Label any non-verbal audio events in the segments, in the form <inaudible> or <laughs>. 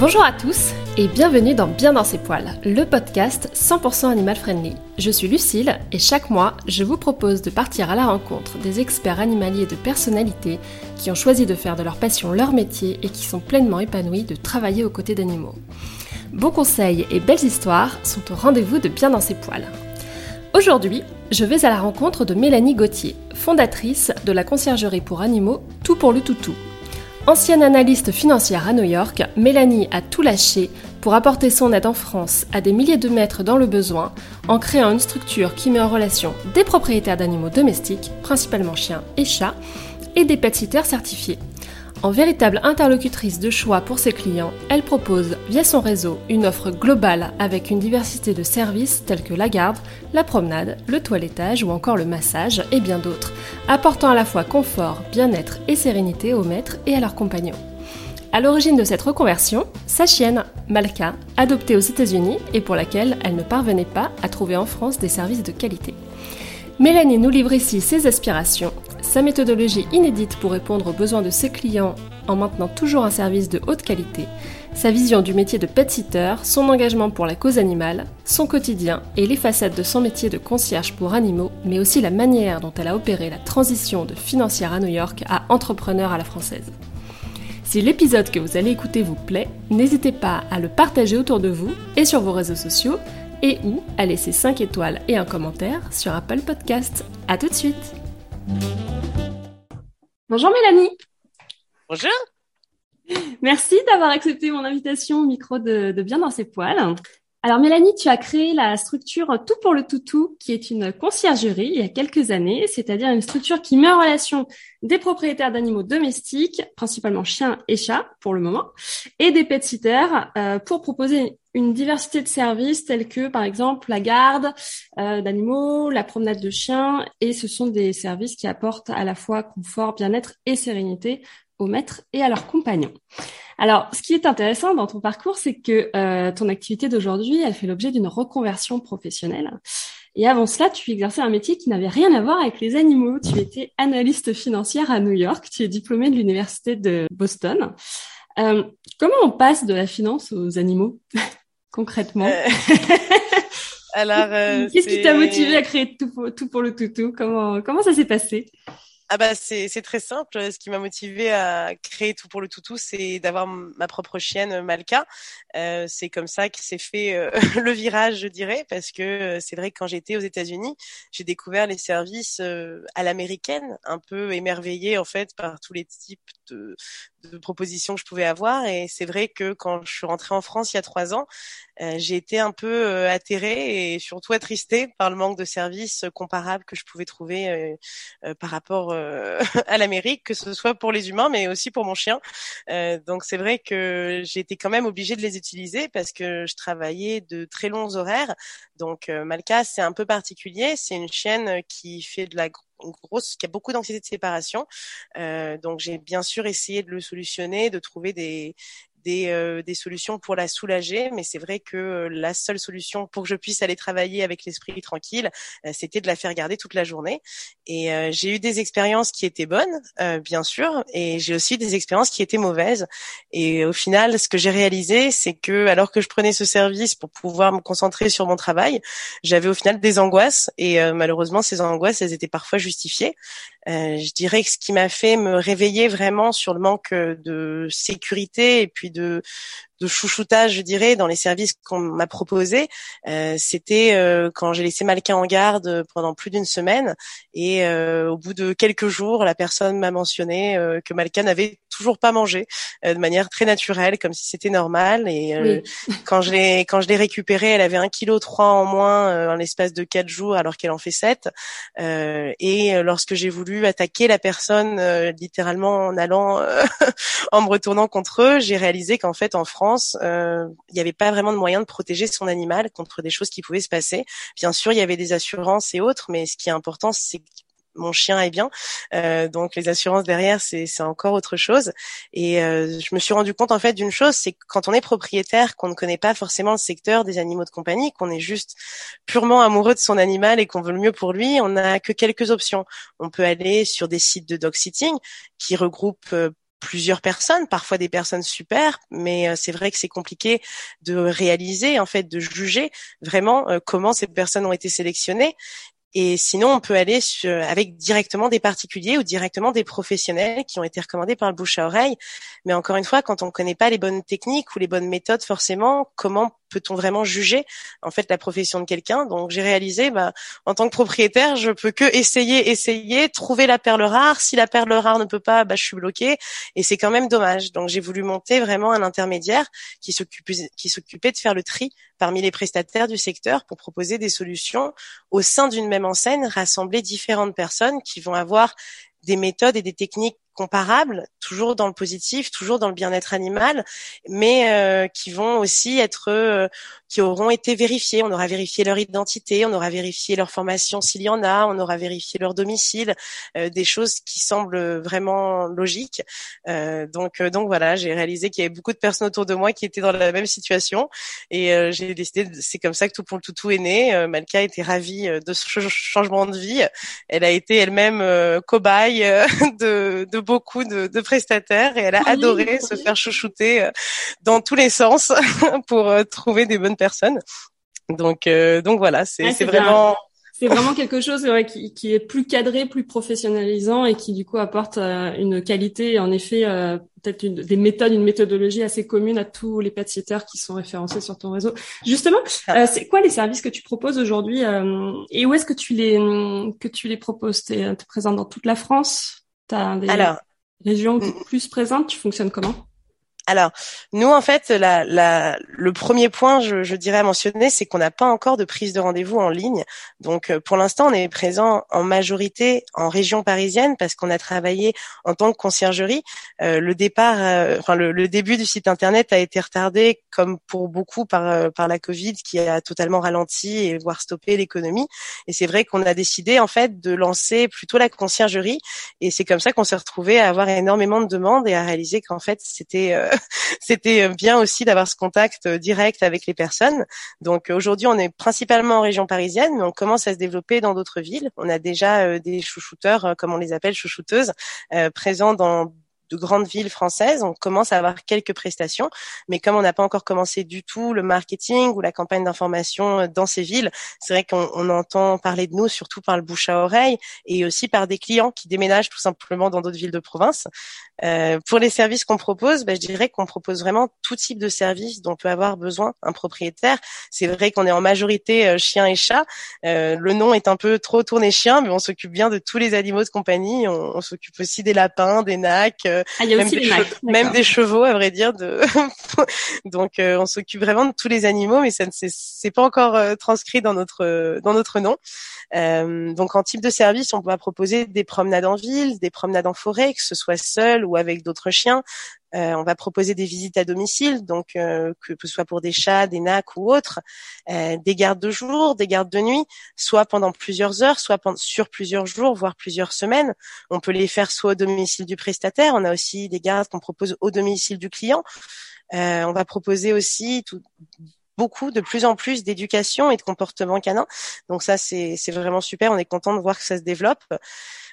Bonjour à tous et bienvenue dans Bien dans ses poils, le podcast 100% animal friendly. Je suis Lucille et chaque mois, je vous propose de partir à la rencontre des experts animaliers de personnalités qui ont choisi de faire de leur passion leur métier et qui sont pleinement épanouis de travailler aux côtés d'animaux. Beaux conseils et belles histoires sont au rendez-vous de Bien dans ses poils. Aujourd'hui, je vais à la rencontre de Mélanie Gauthier, fondatrice de la conciergerie pour animaux Tout pour le Toutou. Ancienne analyste financière à New York, Mélanie a tout lâché pour apporter son aide en France à des milliers de maîtres dans le besoin en créant une structure qui met en relation des propriétaires d'animaux domestiques, principalement chiens et chats, et des pet certifiés. En véritable interlocutrice de choix pour ses clients, elle propose via son réseau une offre globale avec une diversité de services tels que la garde, la promenade, le toilettage ou encore le massage et bien d'autres, apportant à la fois confort, bien-être et sérénité aux maîtres et à leurs compagnons. À l'origine de cette reconversion, sa chienne, Malka, adoptée aux États-Unis et pour laquelle elle ne parvenait pas à trouver en France des services de qualité. Mélanie nous livre ici ses aspirations, sa méthodologie inédite pour répondre aux besoins de ses clients en maintenant toujours un service de haute qualité, sa vision du métier de pet sitter, son engagement pour la cause animale, son quotidien et les facettes de son métier de concierge pour animaux, mais aussi la manière dont elle a opéré la transition de financière à New York à entrepreneur à la française. Si l'épisode que vous allez écouter vous plaît, n'hésitez pas à le partager autour de vous et sur vos réseaux sociaux et ou à laisser 5 étoiles et un commentaire sur Apple Podcast. A tout de suite Bonjour Mélanie Bonjour Merci d'avoir accepté mon invitation au micro de, de Bien dans ses poils. Alors Mélanie, tu as créé la structure Tout pour le Toutou, qui est une conciergerie il y a quelques années, c'est-à-dire une structure qui met en relation des propriétaires d'animaux domestiques, principalement chiens et chats pour le moment, et des pet sitters euh, pour proposer une diversité de services tels que par exemple la garde euh, d'animaux, la promenade de chiens, et ce sont des services qui apportent à la fois confort, bien-être et sérénité aux maîtres et à leurs compagnons. Alors, ce qui est intéressant dans ton parcours, c'est que euh, ton activité d'aujourd'hui, elle fait l'objet d'une reconversion professionnelle. Et avant cela, tu exerçais un métier qui n'avait rien à voir avec les animaux. Tu étais analyste financière à New York. Tu es diplômée de l'université de Boston. Euh, comment on passe de la finance aux animaux <laughs> concrètement euh... <laughs> Alors, euh, qu'est-ce qui t'a motivé à créer tout pour, tout pour le toutou? Comment comment ça s'est passé? Ah bah c'est très simple. Ce qui m'a motivé à créer tout pour le toutou, c'est d'avoir ma propre chienne Malka. Euh, c'est comme ça que s'est fait euh, <laughs> le virage, je dirais, parce que euh, c'est vrai que quand j'étais aux États-Unis, j'ai découvert les services euh, à l'américaine, un peu émerveillée en fait par tous les types de, de propositions que je pouvais avoir. Et c'est vrai que quand je suis rentrée en France il y a trois ans, euh, j'ai été un peu euh, atterrée et surtout attristée par le manque de services comparables que je pouvais trouver par rapport <laughs> à l'Amérique, que ce soit pour les humains, mais aussi pour mon chien. donc c'est vrai que j'ai été quand même obligée de les utiliser parce que je travaillais de très longs horaires. Donc Malka, c'est un peu particulier. C'est une chienne qui fait de la grosse, qui a beaucoup d'anxiété de séparation. Euh, donc j'ai bien sûr essayé de le solutionner, de trouver des, des, euh, des solutions pour la soulager, mais c'est vrai que euh, la seule solution pour que je puisse aller travailler avec l'esprit tranquille, euh, c'était de la faire garder toute la journée. Et euh, j'ai eu des expériences qui étaient bonnes, bien sûr, et j'ai aussi des expériences qui étaient mauvaises. Et au final, ce que j'ai réalisé, c'est que alors que je prenais ce service pour pouvoir me concentrer sur mon travail, j'avais au final des angoisses, et malheureusement, ces angoisses, elles étaient parfois justifiées. Euh, je dirais que ce qui m'a fait me réveiller vraiment sur le manque de sécurité et puis de de chouchoutage, je dirais, dans les services qu'on m'a proposés. Euh, C'était euh, quand j'ai laissé Malka en garde pendant plus d'une semaine et euh, au bout de quelques jours, la personne m'a mentionné euh, que Malka n'avait toujours pas mangé euh, de manière très naturelle, comme si c'était normal. Et oui. quand je l'ai quand je l'ai récupérée, elle avait un kilo trois en moins en l'espace de quatre jours, alors qu'elle en fait sept. et lorsque j'ai voulu attaquer la personne, littéralement en allant <laughs> en me retournant contre eux, j'ai réalisé qu'en fait en France euh, il n'y avait pas vraiment de moyen de protéger son animal contre des choses qui pouvaient se passer. Bien sûr, il y avait des assurances et autres, mais ce qui est important, c'est mon chien est bien. Euh, donc les assurances derrière, c'est encore autre chose. Et euh, je me suis rendu compte en fait d'une chose, c'est que quand on est propriétaire, qu'on ne connaît pas forcément le secteur des animaux de compagnie, qu'on est juste purement amoureux de son animal et qu'on veut le mieux pour lui, on n'a que quelques options. On peut aller sur des sites de dog sitting qui regroupent plusieurs personnes, parfois des personnes super, mais c'est vrai que c'est compliqué de réaliser, en fait, de juger vraiment comment ces personnes ont été sélectionnées. Et sinon, on peut aller avec directement des particuliers ou directement des professionnels qui ont été recommandés par le bouche à oreille. Mais encore une fois, quand on ne connaît pas les bonnes techniques ou les bonnes méthodes, forcément, comment peut-on vraiment juger en fait la profession de quelqu'un? Donc j'ai réalisé, bah, en tant que propriétaire, je peux que essayer, essayer, trouver la perle rare. Si la perle rare ne peut pas, bah, je suis bloqué et c'est quand même dommage. Donc j'ai voulu monter vraiment un intermédiaire qui s'occupait qui s'occupait de faire le tri parmi les prestataires du secteur pour proposer des solutions au sein d'une même enseigne, rassembler différentes personnes qui vont avoir des méthodes et des techniques comparables, toujours dans le positif, toujours dans le bien-être animal, mais euh, qui vont aussi être, euh, qui auront été vérifiés. On aura vérifié leur identité, on aura vérifié leur formation s'il y en a, on aura vérifié leur domicile, euh, des choses qui semblent vraiment logiques. donc, donc voilà, j'ai réalisé qu'il y avait beaucoup de personnes autour de moi qui étaient dans la même situation, et j'ai décidé. C'est comme ça que tout pour le toutou est né. Malka était ravie de ce changement de vie. Elle a été elle-même cobaye <laughs> de, de beaucoup de, de prestataires et elle a adoré se faire chouchouter euh, dans tous les sens <laughs> pour euh, trouver des bonnes personnes. Donc, euh, donc voilà, c'est c'est vraiment c'est vraiment quelque chose qui, qui, est plus cadré, plus professionnalisant et qui du coup apporte une qualité, en effet, peut-être une, des méthodes, une méthodologie assez commune à tous les pet qui sont référencés sur ton réseau. Justement, ah. c'est quoi les services que tu proposes aujourd'hui et où est-ce que tu les que tu les proposes? Tu es, présent dans toute la France? Des Alors, régions plus présentes Tu fonctionnes comment? Alors, nous, en fait, la, la, le premier point, je, je dirais à mentionner, c'est qu'on n'a pas encore de prise de rendez-vous en ligne. Donc, euh, pour l'instant, on est présent en majorité en région parisienne parce qu'on a travaillé en tant que conciergerie. Euh, le départ, euh, enfin le, le, début du site internet a été retardé, comme pour beaucoup, par euh, par la Covid, qui a totalement ralenti et voire stoppé l'économie. Et c'est vrai qu'on a décidé en fait de lancer plutôt la conciergerie. Et c'est comme ça qu'on s'est retrouvé à avoir énormément de demandes et à réaliser qu'en fait c'était <laughs> c'était bien aussi d'avoir ce contact euh, direct avec les personnes. Donc aujourd'hui, on est principalement en région parisienne, mais on commence à se développer dans d'autres villes. On a déjà euh, des chouchouteurs, euh, comme on les appelle, chouchouteuses, présents dans de grandes villes françaises, on commence à avoir quelques prestations, mais comme on n'a pas encore commencé du tout le marketing ou la campagne d'information dans ces villes, c'est vrai qu'on entend parler de nous surtout par le bouche à oreille et aussi par des clients qui déménagent tout simplement dans d'autres villes de province. Euh, pour les services qu'on propose, bah, je dirais qu'on propose vraiment tout type de services dont peut avoir besoin un propriétaire. C'est vrai qu'on est en majorité euh, chien et chat. Euh, le nom est un peu trop tourné chien, mais on s'occupe bien de tous les animaux de compagnie. On, s'occupe aussi des lapins, des nacs, euh, ah, même, des même, des chevaux, à vrai dire. De... <laughs> Donc, euh, on s'occupe vraiment de tous les animaux, mais ça ne c'est pas encore transcrit dans notre dans notre nom. donc, en type de service, on peut proposer des promenades en ville, des promenades en forêt, que ce soit seul ou avec d'autres chiens. Euh, on va proposer des visites à domicile, donc euh, que ce soit pour des chats, des nacs ou autres, euh, des gardes de jour, des gardes de nuit, soit pendant plusieurs heures, soit sur plusieurs jours, voire plusieurs semaines. On peut les faire soit au domicile du prestataire. On a aussi des gardes qu'on propose au domicile du client. on va proposer aussi beaucoup, de plus en plus d'éducation et de comportement canin. Donc ça, c'est vraiment super. On est content de voir que ça se développe.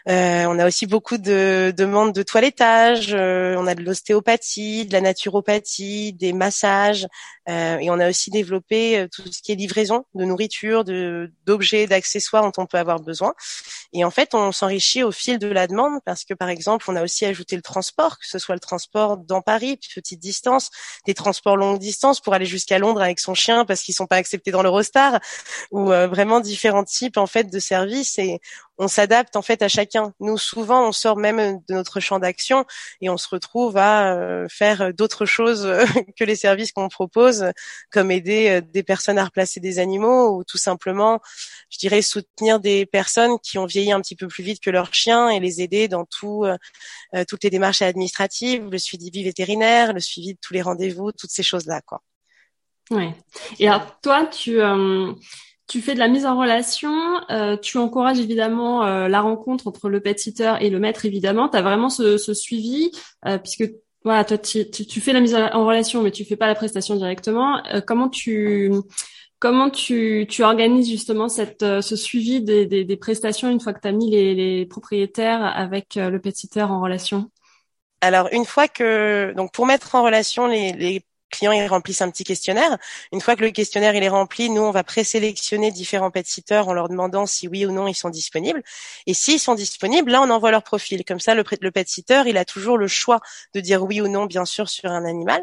Euh, on a aussi beaucoup de demandes de toilettage. Euh, on a de l'ostéopathie, de la naturopathie, des massages, euh, et on a aussi développé tout ce qui est livraison de nourriture, de d'objets, d'accessoires dont on peut avoir besoin. Et en fait, on s'enrichit au fil de la demande parce que par exemple, on a aussi ajouté le transport, que ce soit le transport dans Paris, petite distance, des transports longue distance pour aller jusqu'à Londres avec son chien parce qu'ils sont pas acceptés dans l'Eurostar, ou vraiment différents types en fait de services. Et on s'adapte en fait à chacun. Nous, souvent, on sort même de notre champ d'action et on se retrouve à euh, faire d'autres choses que les services qu'on propose, comme aider euh, des personnes à replacer des animaux ou tout simplement, je dirais, soutenir des personnes qui ont vieilli un petit peu plus vite que leurs chiens et les aider dans tout, euh, toutes les démarches administratives, le suivi vétérinaire, le suivi de tous les rendez-vous, toutes ces choses-là, quoi. Et alors toi, tu tu fais de la mise en relation, euh, tu encourages évidemment euh, la rencontre entre le pet sitter et le maître évidemment. Tu as vraiment ce, ce suivi euh, puisque voilà, toi tu, tu, fais la mise en relation mais tu fais pas la prestation directement. comment tu comment tu, tu organises justement cette ce suivi des, des, des prestations une fois que tu as mis les, les propriétaires avec le pet sitter en relation? Alors une fois que donc pour mettre en relation les, les clients ils remplissent un petit questionnaire. Une fois que le questionnaire il est rempli, nous on va présélectionner différents pet sitters en leur demandant si oui ou non ils sont disponibles. Et s'ils sont disponibles, là on envoie leur profil. Comme ça le, le pet sitter il a toujours le choix de dire oui ou non bien sûr sur un animal.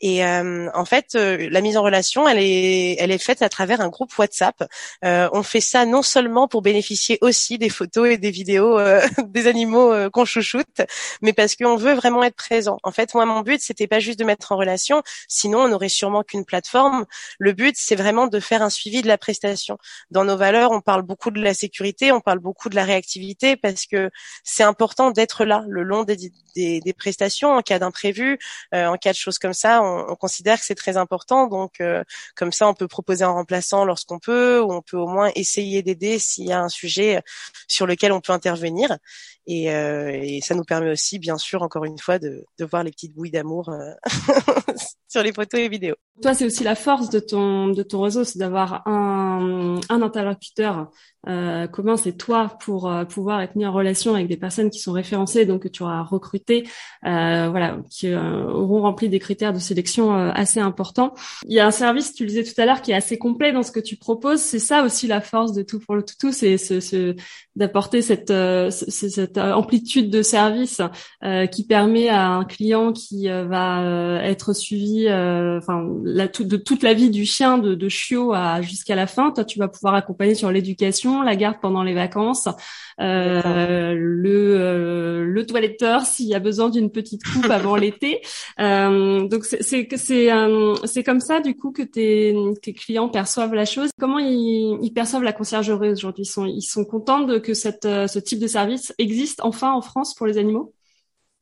Et euh, en fait euh, la mise en relation elle est elle est faite à travers un groupe WhatsApp. Euh, on fait ça non seulement pour bénéficier aussi des photos et des vidéos euh, <laughs> des animaux euh, qu'on chouchoute, mais parce qu'on veut vraiment être présent. En fait moi mon but c'était pas juste de mettre en relation Sinon, on n'aurait sûrement qu'une plateforme. Le but, c'est vraiment de faire un suivi de la prestation. Dans nos valeurs, on parle beaucoup de la sécurité, on parle beaucoup de la réactivité parce que c'est important d'être là le long des, prestations en cas d'imprévu, euh, en cas de choses comme ça. On, considère que c'est très important. Donc, euh, comme ça, on peut proposer un remplaçant lorsqu'on peut, ou on peut au moins essayer d'aider s'il y a un sujet sur lequel on peut intervenir. Et, euh, ça nous permet aussi, bien sûr, encore une fois, de, de voir les petites bouilles d'amour euh, <laughs> les photos et vidéos. Toi, c'est aussi la force de ton de ton réseau, c'est d'avoir un, un interlocuteur euh, commun, c'est toi pour euh, pouvoir être mis en relation avec des personnes qui sont référencées, donc que tu auras recruté, euh, voilà, qui euh, auront rempli des critères de sélection euh, assez importants. Il y a un service, tu le disais tout à l'heure, qui est assez complet dans ce que tu proposes. C'est ça aussi la force de tout pour le tout, c'est ce, ce, d'apporter cette, cette amplitude de service qui permet à un client qui va être suivi, enfin, de toute la vie du chien, de, de chiot à jusqu'à la fin. Toi, tu vas pouvoir accompagner sur l'éducation la garde pendant les vacances, euh, le, euh, le toiletteur <laughs> s'il y a besoin d'une petite coupe avant l'été. <laughs> Euh, donc c'est c'est c'est comme ça du coup que tes, tes clients perçoivent la chose. Comment ils, ils perçoivent la conciergerie aujourd'hui? Ils sont ils sont contents de que cette ce type de service existe enfin en France pour les animaux?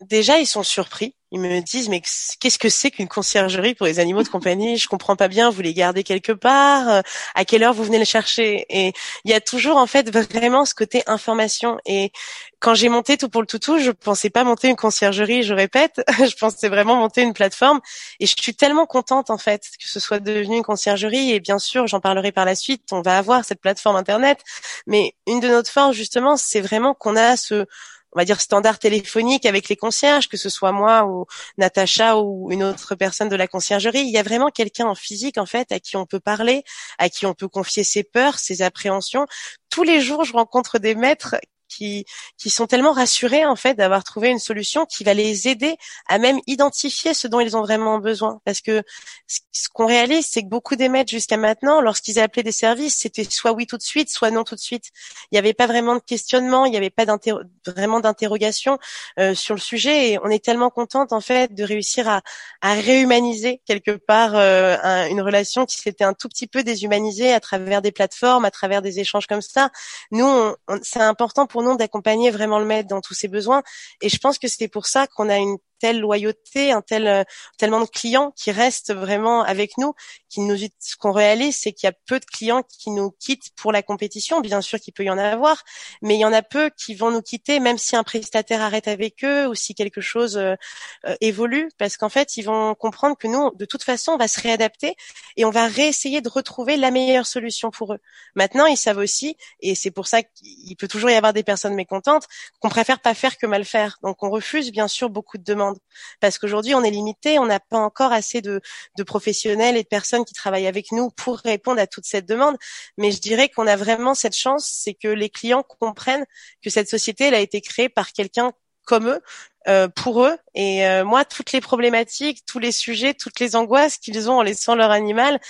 Déjà ils sont surpris. Ils me disent mais qu'est-ce que c'est qu'une conciergerie pour les animaux de compagnie? Je comprends pas bien. Vous les gardez quelque part? Euh, À quelle heure vous venez les chercher? Et il y a toujours en fait vraiment ce côté information. Et quand j'ai monté tout pour le toutou, je pensais pas monter une conciergerie. Je répète, <laughs> je pensais vraiment monter une plateforme. Et je suis tellement contente en fait que ce soit devenu une conciergerie. Et bien sûr, j'en parlerai par la suite. On va avoir cette plateforme internet. Mais une de notre forces justement, c'est vraiment qu'on a ce on va dire standard téléphonique avec les concierges, que ce soit moi ou Natacha ou une autre personne de la conciergerie. Il y a vraiment quelqu'un en physique en fait à qui on peut parler, à qui on peut confier ses peurs, ses appréhensions. Tous les jours, je rencontre des maîtres qui, qui sont tellement rassurés en fait d'avoir trouvé une solution qui va les aider à même identifier ce dont ils ont vraiment besoin. Parce que ce qu'on réalise, c'est que beaucoup des maîtres jusqu'à maintenant, lorsqu'ils appelaient des services, c'était soit oui tout de suite, soit non tout de suite. Il n'y avait pas vraiment de questionnement, il n'y avait pas vraiment d'interrogation euh, sur le sujet. Et on est tellement contente en fait de réussir à, à réhumaniser quelque part euh, une relation qui s'était un tout petit peu déshumanisée à travers des plateformes, à travers des échanges comme ça. Nous, c'est important pour d'accompagner vraiment le maître dans tous ses besoins. Et je pense que c'est pour ça qu'on a une telle loyauté, un tel euh, tellement de clients qui restent vraiment avec nous, qui nous ce qu'on réalise, c'est qu'il y a peu de clients qui nous quittent pour la compétition. Bien sûr qu'il peut y en avoir, mais il y en a peu qui vont nous quitter, même si un prestataire arrête avec eux ou si quelque chose euh, euh, évolue, parce qu'en fait, ils vont comprendre que nous, de toute façon, on va se réadapter et on va réessayer de retrouver la meilleure solution pour eux. Maintenant, ils savent aussi, et c'est pour ça qu'il peut toujours y avoir des personnes mécontentes, qu'on préfère pas faire que mal faire. Donc, on refuse bien sûr beaucoup de demandes parce qu'aujourd'hui on est limité, on n'a pas encore assez de, professionnels et de personnes qui travaillent avec nous pour répondre à toute cette demande. Mais je dirais qu'on a vraiment cette chance, c'est que les clients comprennent que cette société a été créée par quelqu'un comme eux, euh, pour eux. Et euh, moi, toutes les problématiques, tous les sujets, toutes les angoisses qu'ils ont en laissant leur animal,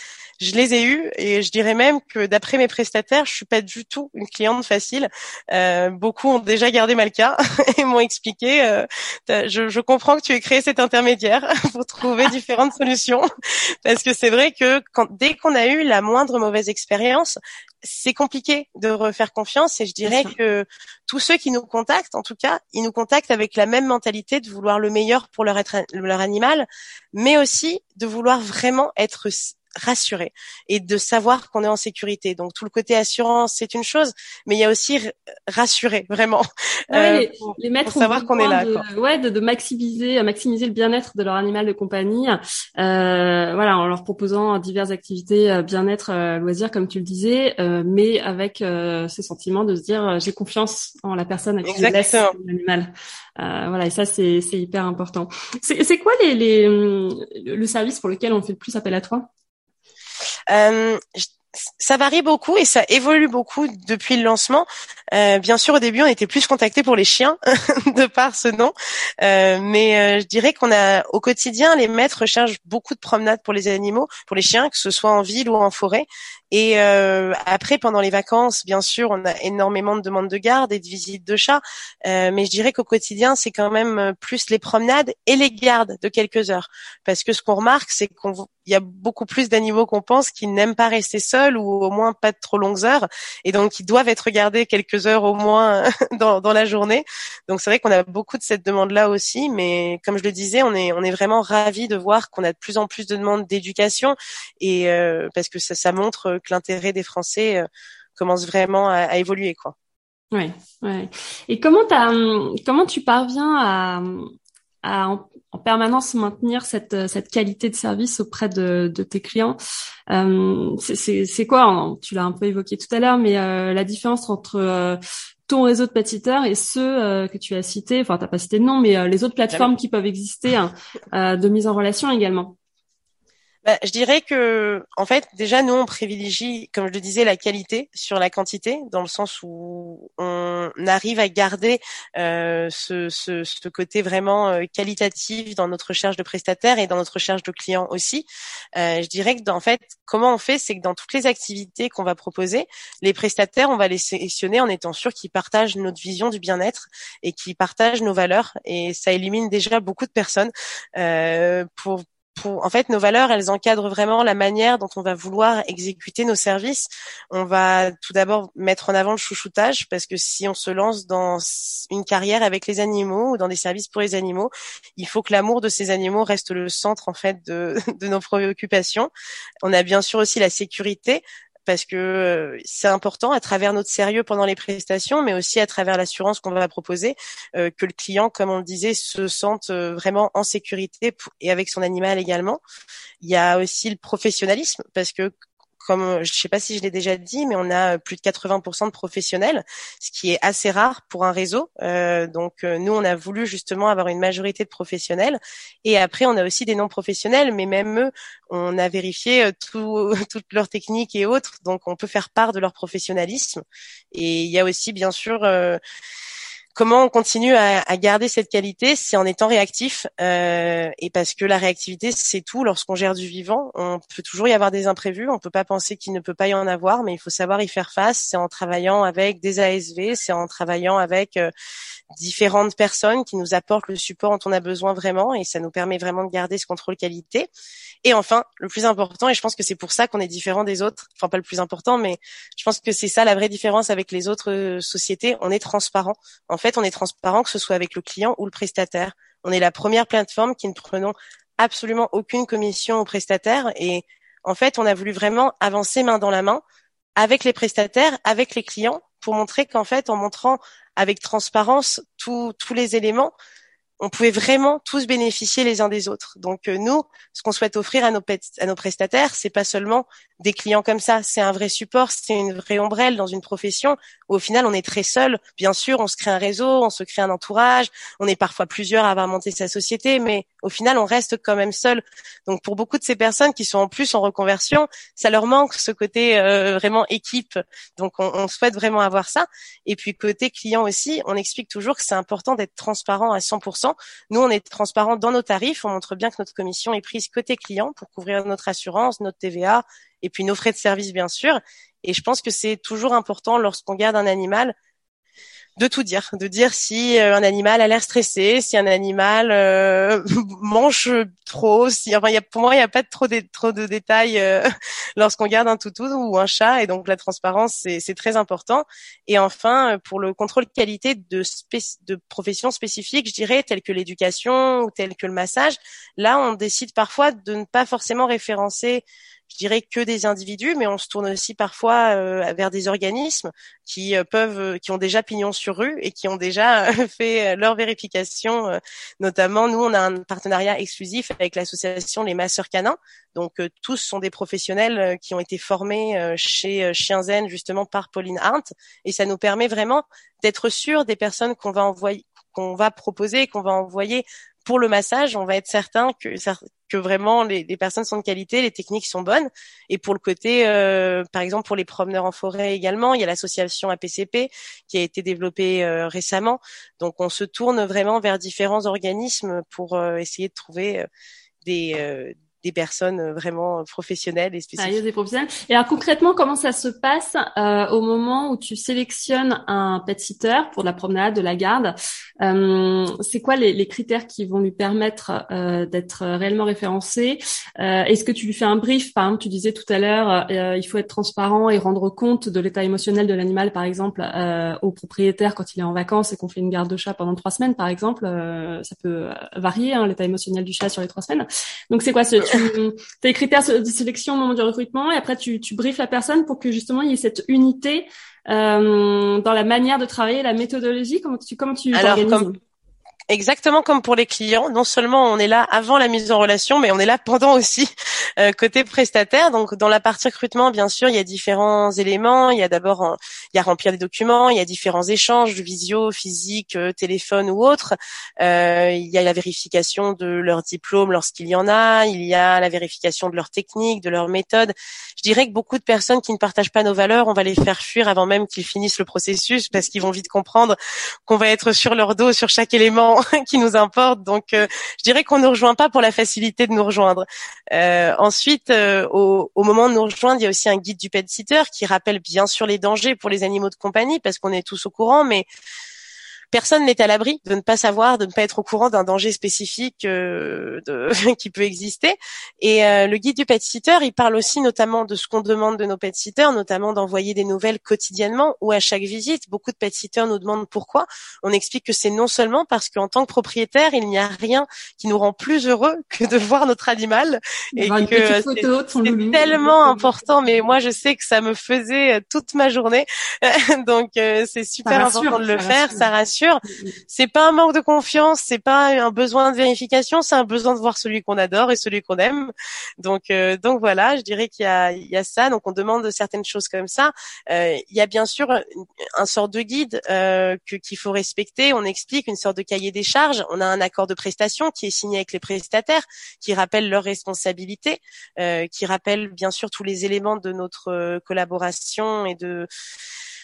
je les ai eues. Et je dirais même que d'après mes prestataires, je suis pas du tout une cliente facile. Euh, beaucoup ont déjà gardé Malka <laughs> et m'ont expliqué. Euh, je, je, comprends que tu aies créé cet intermédiaire <laughs> pour trouver différentes solutions, parce que c'est vrai que quand, dès qu'on a eu la moindre mauvaise expérience, c'est compliqué de refaire confiance. Et je dirais que tous ceux qui nous contactent, en tout cas, ils nous contactent avec la même mentalité de vouloir le meilleur pour leur, être, leur animal, mais aussi de vouloir vraiment être rassurer et de savoir qu'on est en sécurité. Donc tout le côté assurance, c'est une chose, mais il y a aussi rassurer vraiment, euh, les, mettre savoir qu'on est là. De, ouais, de, de, maximiser, maximiser le bien-être de leur animal de compagnie. Euh, voilà, en leur proposant diverses activités euh, bien-être, euh, loisirs, comme tu le disais, euh, mais avec ce sentiment de se dire j'ai confiance en la personne à qui je laisse l'animal. voilà, et ça c'est hyper important. C'est quoi les, les le service pour lequel on fait le plus appel à toi? Ça varie beaucoup et ça évolue beaucoup depuis le lancement. Euh, bien sûr, au début, on était plus contacté pour les chiens, <laughs> de par ce nom, euh, mais euh, je dirais qu'on a au quotidien, les maîtres recherchent beaucoup de promenades pour les animaux, pour les chiens, que ce soit en ville ou en forêt. Et euh, après, pendant les vacances, bien sûr, on a énormément de demandes de garde et de visites de chats, mais je dirais qu'au quotidien, c'est quand même plus les promenades et les gardes de quelques heures, parce que ce qu'on remarque, c'est qu'on il y a beaucoup plus d'animaux qu'on pense qui n'aiment pas rester seuls ou au moins pas de trop longues heures. Et donc ils doivent être gardés quelques heures au moins <laughs> dans, la journée. Donc c'est vrai qu'on a beaucoup de cette demande-là aussi, mais comme je le disais, on est on est vraiment ravis de voir qu'on a de plus en plus de demandes d'éducation et euh, parce que ça, ça montre que l'intérêt des Français euh, commence vraiment à, évoluer quoi. Ouais, ouais. Et comment t'as, comment tu parviens à, à en, permanence maintenir cette, cette qualité de service auprès de, de tes clients. Euh, c'est quoi Tu l'as un peu évoqué tout à l'heure, mais euh, la différence entre euh, ton réseau de pâtisseurs et ceux euh, que tu as cités, enfin t'as pas cité de nom, mais les autres plateformes qui peuvent exister hein, de mise en relation également. Bah, je dirais que, en fait, déjà nous on privilégie, comme je le disais, la qualité sur la quantité, dans le sens où on arrive à garder euh, ce, côté vraiment euh, qualitatif dans notre recherche de prestataires et dans notre recherche de clients aussi. Euh, je dirais que, en fait, comment on fait, c'est que dans toutes les activités qu'on va proposer, les prestataires, on va les sélectionner en étant sûr qu'ils partagent notre vision du bien-être et qu'ils partagent nos valeurs. Et ça élimine déjà beaucoup de personnes pour en fait, nos valeurs, elles encadrent vraiment la manière dont on va vouloir exécuter nos services. On va tout d'abord mettre en avant le chouchoutage parce que si on se lance dans une carrière avec les animaux ou dans des services pour les animaux, il faut que l'amour de ces animaux reste le centre en fait de, <laughs> de nos préoccupations. On a bien sûr aussi la sécurité parce que euh, c'est important à travers notre sérieux pendant les prestations, mais aussi à travers l'assurance qu'on va proposer, euh, que le client, comme on le disait, se sente euh, vraiment en sécurité et avec son animal également. Il y a aussi le professionnalisme, parce que comme euh, je ne sais pas si je l'ai déjà dit, mais on a euh, plus de 80% de professionnels, ce qui est assez rare pour un réseau. Euh, donc nous, on a voulu justement avoir une majorité de professionnels. Et après, on a aussi des non professionnels, mais même eux, on a vérifié tout, <laughs> toutes leurs techniques et autres. Donc on peut faire part de leur professionnalisme. Et il y a aussi, bien sûr, Comment on continue à, garder cette qualité C'est en étant réactif euh, et parce que la réactivité c'est tout. Lorsqu'on gère du vivant, on peut toujours y avoir des imprévus. On peut pas penser qu'il ne peut pas y en avoir, mais il faut savoir y faire face. C'est en travaillant avec des ASV, c'est en travaillant avec euh, différentes personnes qui nous apportent le support dont on a besoin vraiment et ça nous permet vraiment de garder ce contrôle qualité. Et enfin, le plus important, et je pense que c'est pour ça qu'on est différent des autres, enfin pas le plus important, mais je pense que c'est ça la vraie différence avec les autres euh, sociétés, on est transparent. En fait, on est transparent que ce soit avec le client ou le prestataire. On est la première plateforme qui ne prenons absolument aucune commission aux prestataires et en fait, on a voulu vraiment avancer main dans la main avec les prestataires, avec les clients, pour montrer qu'en fait, en montrant avec transparence tous les éléments, on pouvait vraiment tous bénéficier les uns des autres. Donc euh, nous, ce qu'on souhaite offrir à nos, à nos prestataires, c'est pas seulement des clients comme ça, c'est un vrai support, c'est une vraie ombrelle dans une profession où au final on est très seul. Bien sûr, on se crée un réseau, on se crée un entourage, on est parfois plusieurs à avoir monté sa société, mais au final on reste quand même seul. Donc pour beaucoup de ces personnes qui sont en plus en reconversion, ça leur manque ce côté euh, vraiment équipe. Donc on, on souhaite vraiment avoir ça. Et puis côté client aussi, on explique toujours que c'est important d'être transparent à 100% nous, on est transparent dans nos tarifs. On montre bien que notre commission est prise côté client pour couvrir notre assurance, notre TVA et puis nos frais de service, bien sûr. Et je pense que c'est toujours important lorsqu'on garde un animal de tout dire, de dire si euh, un animal a l'air stressé, si un animal euh, <laughs> mange trop, si enfin y a, pour moi il n'y a pas trop de trop de détails euh, <laughs> lorsqu'on garde un toutou ou un chat et donc la transparence c'est très important. Et enfin pour le contrôle qualité de de professions spécifiques, je dirais telles que l'éducation ou telles que le massage, là on décide parfois de ne pas forcément référencer je dirais que des individus, mais on se tourne aussi parfois vers des organismes qui peuvent, qui ont déjà pignon sur rue et qui ont déjà <laughs> fait leur vérification. notamment, nous, on a un partenariat exclusif avec l'association Les Masseurs Canins. Donc, tous sont des professionnels qui ont été formés chez Chien Zen justement par Pauline Arndt, et ça nous permet vraiment d'être sûr des personnes qu'on va envoyer, qu'on va proposer, qu'on va envoyer pour le massage, on va être certain que, vraiment les, personnes sont de qualité, les techniques sont bonnes. Et pour le côté, euh, par exemple pour les promeneurs en forêt également, il y a l'association APCP qui a été développée euh, récemment. Donc on se tourne vraiment vers différents organismes pour euh, essayer de trouver des, des personnes euh, vraiment professionnelles et spécifiques. des professionnels. Et alors concrètement, comment ça se passe euh, au moment où tu sélectionnes un pet sitter pour la promenade, de la garde euh, C'est quoi les, les, critères qui vont lui permettre euh, d'être réellement référencé euh, Est-ce que tu lui fais un brief Par exemple, tu disais tout à l'heure, euh, il faut être transparent et rendre compte de l'état émotionnel de l'animal, par exemple, au propriétaire quand il est en vacances et qu'on fait une garde de chat pendant trois semaines, par exemple. ça peut varier hein, l'état émotionnel du chat sur les trois semaines. Donc c'est quoi ce tu les critères de sélection au moment du recrutement et après tu, tu briefes la personne pour que justement il y ait cette unité euh, dans la manière de travailler, la méthodologie. Comment tu comment tu Alors, Exactement comme pour les clients, non seulement on est là avant la mise en relation, mais on est là pendant aussi <laughs> euh, côté prestataire. Donc dans la partie recrutement, bien sûr, il y a différents éléments. Il y a d'abord il y a remplir des documents, il y a différents échanges visio, physique, euh, téléphone ou autre. Euh, il y a la vérification de leur diplôme lorsqu'il y en a. Il y a la vérification de leur technique, de leur méthode. Je dirais que beaucoup de personnes qui ne partagent pas nos valeurs, on va les faire fuir avant même qu'ils finissent le processus parce qu'ils vont vite comprendre qu'on va être sur leur dos sur chaque élément <laughs> qui nous importe. Donc, euh, je dirais qu'on ne nous rejoint pas pour la facilité de nous rejoindre. Euh, ensuite, euh, au, au, moment de nous rejoindre, il y a aussi un guide du pet sitter qui rappelle bien sûr les dangers pour les animaux de compagnie parce qu'on est tous au courant, mais personne n'est à l'abri de ne pas savoir, de ne pas être au courant d'un danger spécifique euh, de, <laughs> qui peut exister. Et euh, le guide du pet sitter, il parle aussi notamment de ce qu'on demande de nos pet sitters, notamment d'envoyer des nouvelles quotidiennement ou à chaque visite. Beaucoup de pet sitters nous demandent pourquoi. On explique que c'est non seulement parce qu'en tant que propriétaire, il n'y a rien qui nous rend plus heureux <laughs> que de voir notre animal et que c'est tellement important. Mais moi, je sais que ça me faisait toute ma journée, <laughs> donc euh, c'est super important de le faire. Ça rassure c'est pas un manque de confiance, c'est pas un besoin de vérification, c'est un besoin de voir celui qu'on adore et celui qu'on aime. Donc, euh, donc voilà, je dirais qu'il y a, il y a ça. Donc on demande certaines choses comme ça. Euh, il y a bien sûr un sort de guide euh, que qu'il faut respecter. On explique une sorte de cahier des charges. On a un accord de prestation qui est signé avec les prestataires, qui rappelle leurs responsabilités, qui rappelle bien sûr tous les éléments de notre collaboration et de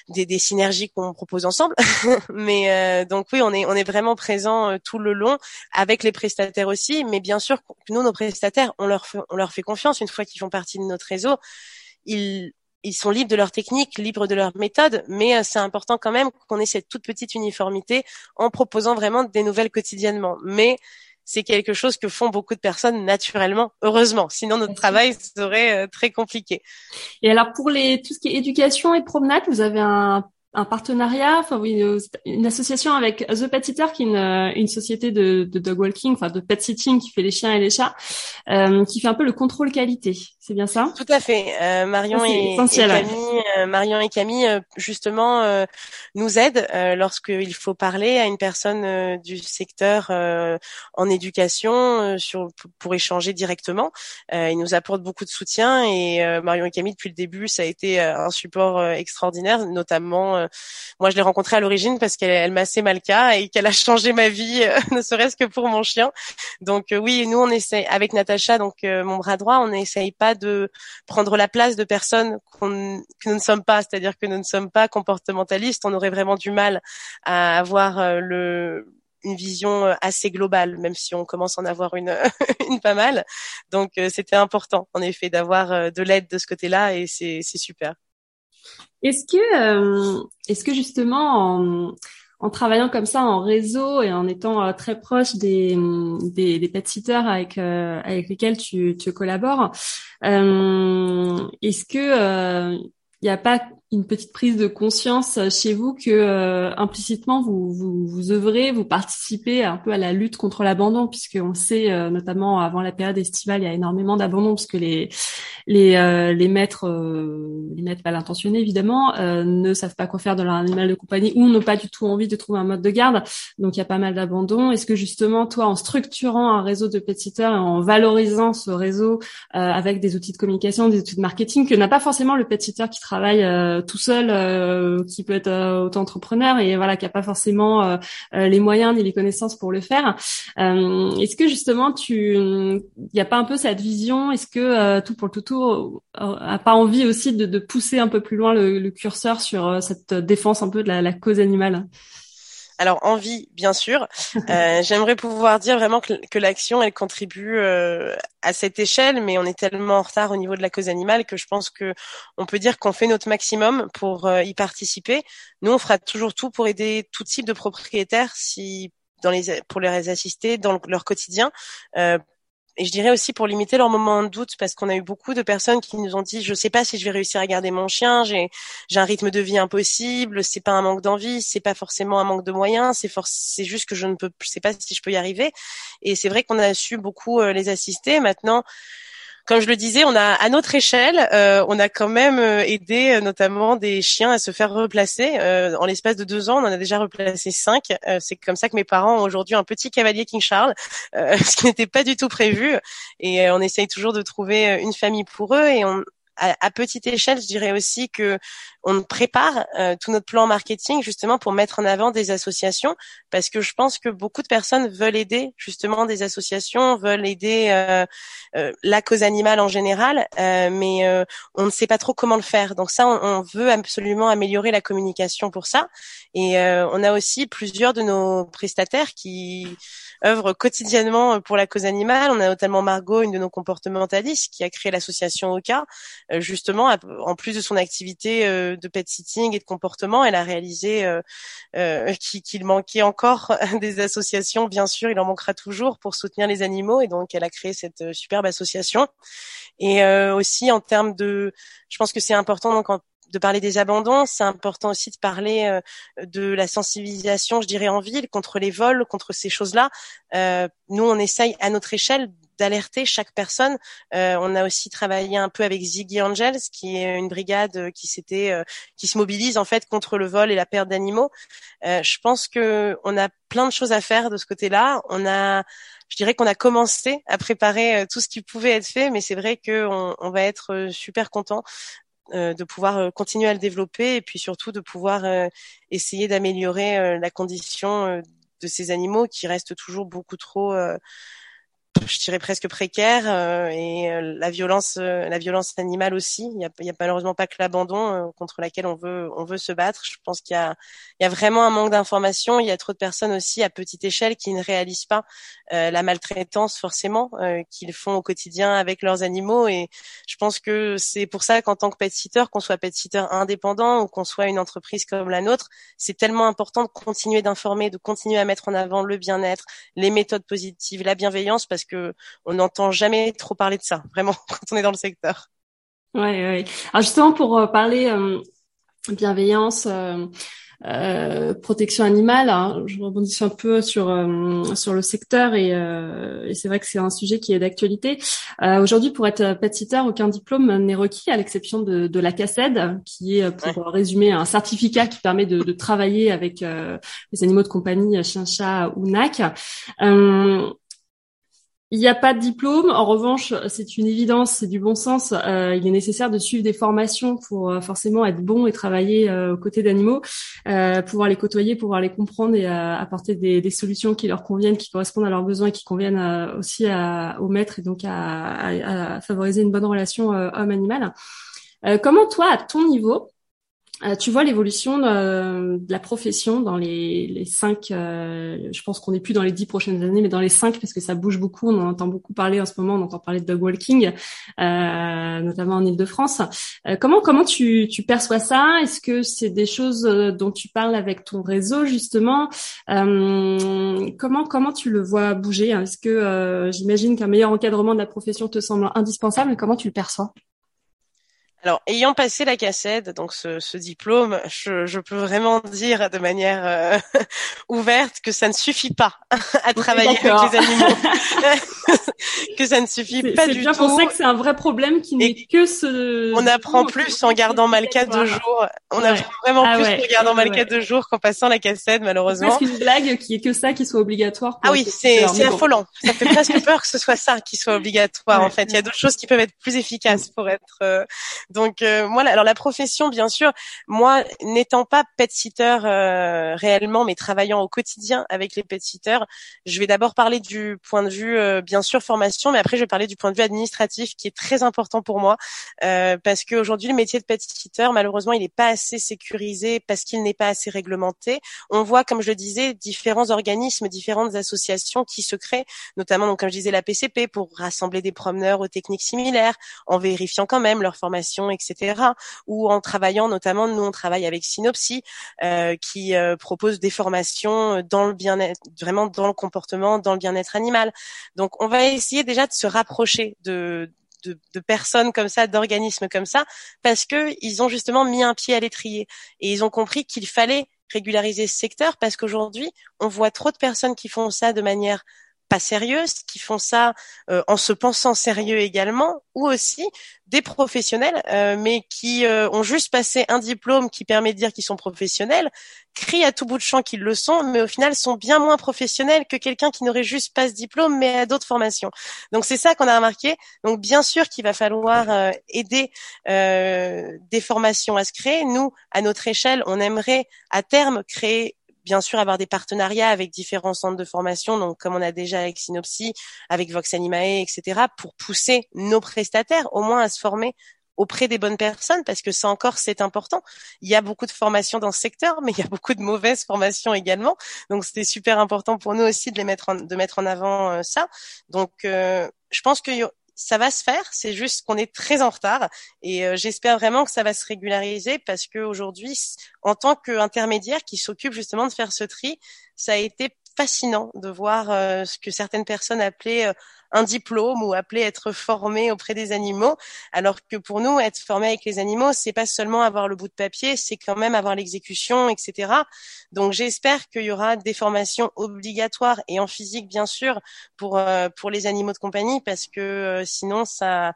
des, des synergies qu'on propose ensemble. <laughs> mais euh, donc oui, on est on est vraiment présent euh, tout le long avec les prestataires aussi. Mais bien sûr, nous nos prestataires, on leur fait, on leur fait confiance une fois qu'ils font partie de notre réseau. Ils ils sont libres de leur technique, libres de leur méthode, mais euh, c'est important quand même qu'on ait cette toute petite uniformité en proposant vraiment des nouvelles quotidiennement. Mais c'est quelque chose que font beaucoup de personnes naturellement, heureusement. Sinon, notre travail serait euh, très compliqué. Et alors, pour les tout ce qui est éducation et promenade, vous avez un un partenariat, enfin oui, une association avec The Pet Sitter, qui est une, une société de, de, dog walking, enfin de pet sitting, qui fait les chiens et les chats, euh, qui fait un peu le contrôle qualité. C'est bien ça? Tout à fait. Euh, Marion, et, Camille, euh, Marion et Camille, euh, justement, euh, nous aident lorsqu'il faut parler à une personne du secteur en éducation sur, pour échanger directement. ils nous apportent beaucoup de soutien et Marion et Camille, depuis le début, ça a été un support extraordinaire, notamment moi, je l'ai rencontrée à l'origine parce qu'elle elle m'a assez mal cas et qu'elle a <laughs> changé ma vie, <laughs> ne serait-ce que pour mon chien. Donc oui, nous on essaie avec Natacha, donc mon bras droit, on n'essaye pas de prendre la place de personnes que nous ne sommes pas, c'est-à-dire que nous ne sommes pas comportementalistes. On aurait vraiment du mal à avoir euh, une vision euh, assez globale, même si on commence à en avoir une, <laughs> pas mal. Donc euh, c'était important, en effet, d'avoir de l'aide de ce côté-là et c'est super. Est-ce que, est-ce que justement, en travaillant comme ça en réseau et en étant euh, très proche des, des, des pet sitters avec, euh, avec lesquels tu, tu collabores, euh, est-ce que il n'y a pas une petite prise de conscience chez vous que euh, implicitement vous, vous, vous œuvrez, vous participez un peu à la lutte contre l'abandon, puisque on sait euh, notamment avant la période estivale, il y a énormément d'abandon puisque les les les maîtres les maîtres mal intentionnés évidemment ne savent pas quoi faire de leur animal de compagnie ou n'ont pas du tout envie de trouver un mode de garde. Donc il y a pas mal d'abandon. Est-ce que justement toi en structurant un réseau de pet sitters et en valorisant ce réseau avec des outils de communication, des outils de marketing que n'a pas forcément le pet sitter qui travaille tout seul, qui peut être auto-entrepreneur et voilà qui a pas forcément les moyens ni les connaissances pour le faire. Euh, est-ce que justement tu, il a pas un peu cette vision? Est-ce que euh, tout pour le tout euh, a pas envie aussi de, pousser un peu plus loin le, curseur sur cette défense un peu de la cause animale? Alors envie, bien sûr. <laughs> Euh, J'aimerais pouvoir dire vraiment que, que l'action, elle contribue euh, à cette échelle, mais on est tellement en retard au niveau de la cause animale que je pense que on peut dire qu'on fait notre maximum pour euh, y participer. Nous, on fera toujours tout pour aider tout type de propriétaires si dans les pour les assister dans leur quotidien. Euh, et je dirais aussi pour limiter leurs moments de doute parce qu'on a eu beaucoup de personnes qui nous ont dit je sais pas si je vais réussir à garder mon chien j'ai j'ai un rythme de vie impossible c'est pas un manque d'envie c'est pas forcément un manque de moyens c'est c'est juste que je ne peux je sais pas si je peux y arriver. Et c'est vrai qu'on a su beaucoup euh, les assister. Maintenant comme je le disais, on a à notre échelle, euh, on a quand même euh, aidé euh, notamment des chiens à se faire replacer. en l'espace de deux ans, on en a déjà replacé cinq. c'est comme ça que mes parents ont aujourd'hui un petit cavalier King Charles, <laughs> ce qui n'était pas du tout prévu. Et on essaye toujours de trouver une famille pour eux. Et on, à, petite échelle, je dirais aussi que on prépare euh, tout notre plan marketing justement pour mettre en avant des associations parce que je pense que beaucoup de personnes veulent aider justement des associations, veulent aider euh, euh, la cause animale en général, mais on ne sait pas trop comment le faire. Donc ça, on, on, veut absolument améliorer la communication pour ça. Et on a aussi plusieurs de nos prestataires qui œuvre quotidiennement pour la cause animale. On a notamment Margot, une de nos comportementalistes, qui a créé l'association OCA. Euh, justement, en plus de son activité euh, de pet sitting et de comportement, elle a réalisé euh, qu'il manquait encore <laughs> des associations. Bien sûr, il en manquera toujours pour soutenir les animaux, et donc elle a créé cette superbe association. Et aussi en termes de, je pense que c'est important donc en de parler des abandons, c'est important aussi de parler euh, de la sensibilisation, je dirais, en ville contre les vols, contre ces choses-là. Euh, nous, on essaye à notre échelle d'alerter chaque personne. Euh, on a aussi travaillé un peu avec Ziggy Angels, qui est une brigade qui s'était, qui se mobilise en fait contre le vol et la perte d'animaux. je pense que on a plein de choses à faire de ce côté-là. On a je dirais qu'on a commencé à préparer tout ce qui pouvait être fait, mais c'est vrai qu'on on va être super content de pouvoir euh, continuer à le développer et puis surtout de pouvoir euh, essayer d'améliorer la condition de ces animaux qui restent toujours beaucoup trop je dirais presque précaire euh, et euh, la violence euh, la violence animale aussi. Il y a, a malheureusement pas que l'abandon contre laquelle on veut on veut se battre. Je pense qu'il y a il y a vraiment un manque d'information. Il y a trop de personnes aussi à petite échelle qui ne réalisent pas la maltraitance forcément qu'ils font au quotidien avec leurs animaux. Et je pense que c'est pour ça qu'en tant que pet sitter qu'on soit pet sitter indépendant ou qu'on soit une entreprise comme la nôtre c'est tellement important de continuer d'informer de continuer à mettre en avant le bien-être les méthodes positives la bienveillance parce que on n'entend jamais trop parler de ça, vraiment, <laughs> quand on est dans le secteur. Ouais, ouais. Alors justement pour euh, parler euh, bienveillance. Euh, euh, protection animale. Hein, je rebondis un peu sur sur le secteur et, et c'est vrai que c'est un sujet qui est d'actualité. Euh, Aujourd'hui, pour être pet sitter, aucun diplôme n'est requis à l'exception de, de la CACED, qui est pour résumer un certificat qui permet de, de travailler avec les animaux de compagnie, chien, chat ou NAC. Il n'y a pas de diplôme. En revanche, c'est une évidence, c'est du bon sens. Euh, il est nécessaire de suivre des formations pour euh, forcément être bon et travailler euh, aux côtés d'animaux, pouvoir les côtoyer, pouvoir les comprendre et apporter des, solutions qui leur conviennent, qui correspondent à leurs besoins, qui conviennent aussi au maître et donc à favoriser une bonne relation homme-animal. comment toi, à ton niveau, euh, tu vois l'évolution de, la profession dans les, cinq, euh, je pense qu'on n'est plus dans les dix prochaines années, mais dans les cinq parce que ça bouge beaucoup. On en entend beaucoup parler en ce moment. On entend parler de dog walking, euh, notamment en Île-de-France. Euh, comment comment tu, tu perçois ça? Est-ce que c'est des choses dont tu parles avec ton réseau justement? Comment comment tu le vois bouger? Est-ce que j'imagine qu'un meilleur encadrement de la profession te semble indispensable? Comment tu le perçois? Alors, ayant passé la cassette, donc ce, ce diplôme, je, je, peux vraiment dire de manière euh, <laughs> ouverte que ça ne suffit pas <laughs> à travailler avec les animaux, <laughs> que ça ne suffit pas du bien tout. On sait que c'est un vrai problème qui n'est que ce. On apprend plus en gardant Malka deux jours. On apprend vraiment ah plus en gardant Malka deux jours qu'en passant la cassette, malheureusement. C'est une blague qui est que ça qui soit obligatoire. ah oui, c'est c'est affolant. Ça fait presque peur que ce soit ça qui soit obligatoire. en fait, il y a d'autres choses qui peuvent être plus efficaces pour être euh, donc euh, moi, alors la profession, bien sûr, moi n'étant pas pet sitter euh, réellement, mais travaillant au quotidien avec les pet sitters, je vais d'abord parler du point de vue, euh, bien sûr, formation, mais après je vais parler du point de vue administratif qui est très important pour moi parce qu'aujourd'hui le métier de pet sitter, malheureusement, il n'est pas assez sécurisé parce qu'il n'est pas assez réglementé. On voit, comme je le disais, différents organismes, différentes associations qui se créent, notamment donc comme je disais la PCP pour rassembler des promeneurs aux techniques similaires, en vérifiant quand même leur formation etc. Ou en travaillant notamment, nous on travaille avec Synopsy, euh, qui euh, propose des formations dans le bien-être, vraiment dans le comportement, dans le bien-être animal. Donc on va essayer déjà de se rapprocher de, de, de, personnes comme ça, d'organismes comme ça, parce que ils ont justement mis un pied à l'étrier et ils ont compris qu'il fallait régulariser ce secteur parce qu'aujourd'hui, on voit trop de personnes qui font ça de manière pas sérieuses, qui font ça euh, en se pensant sérieux également, ou aussi des professionnels, euh, mais qui euh, ont juste passé un diplôme qui permet de dire qu'ils sont professionnels, crient à tout bout de champ qu'ils le sont, mais au final sont bien moins professionnels que quelqu'un qui n'aurait juste pas ce diplôme, mais a d'autres formations. Donc c'est ça qu'on a remarqué. Donc bien sûr qu'il va falloir aider des formations à se créer. Nous, à notre échelle, on aimerait à terme créer bien sûr avoir des partenariats avec différents centres de formation, donc comme on a déjà avec Synopsy, avec Vox Animae, etc., pour pousser nos prestataires au moins à se former auprès des bonnes personnes parce que ça encore c'est important. Il y a beaucoup de formations dans ce secteur, mais il y a beaucoup de mauvaises formations également. Donc c'était super important pour nous aussi de les mettre en, de mettre en avant euh, ça. Donc euh, je pense que ça va se faire. C'est juste qu'on est très en retard et euh, j'espère vraiment que ça va se régulariser parce que aujourd'hui, en tant qu'intermédiaire qui s'occupe justement de faire ce tri, ça a été fascinant de voir euh, ce que certaines personnes appelaient euh, un diplôme ou appelaient être formé auprès des animaux, alors que pour nous, être formé avec les animaux, c'est pas seulement avoir le bout de papier, c'est quand même avoir l'exécution, etc. Donc j'espère qu'il y aura des formations obligatoires et en physique bien sûr pour euh, pour les animaux de compagnie, parce que sinon ça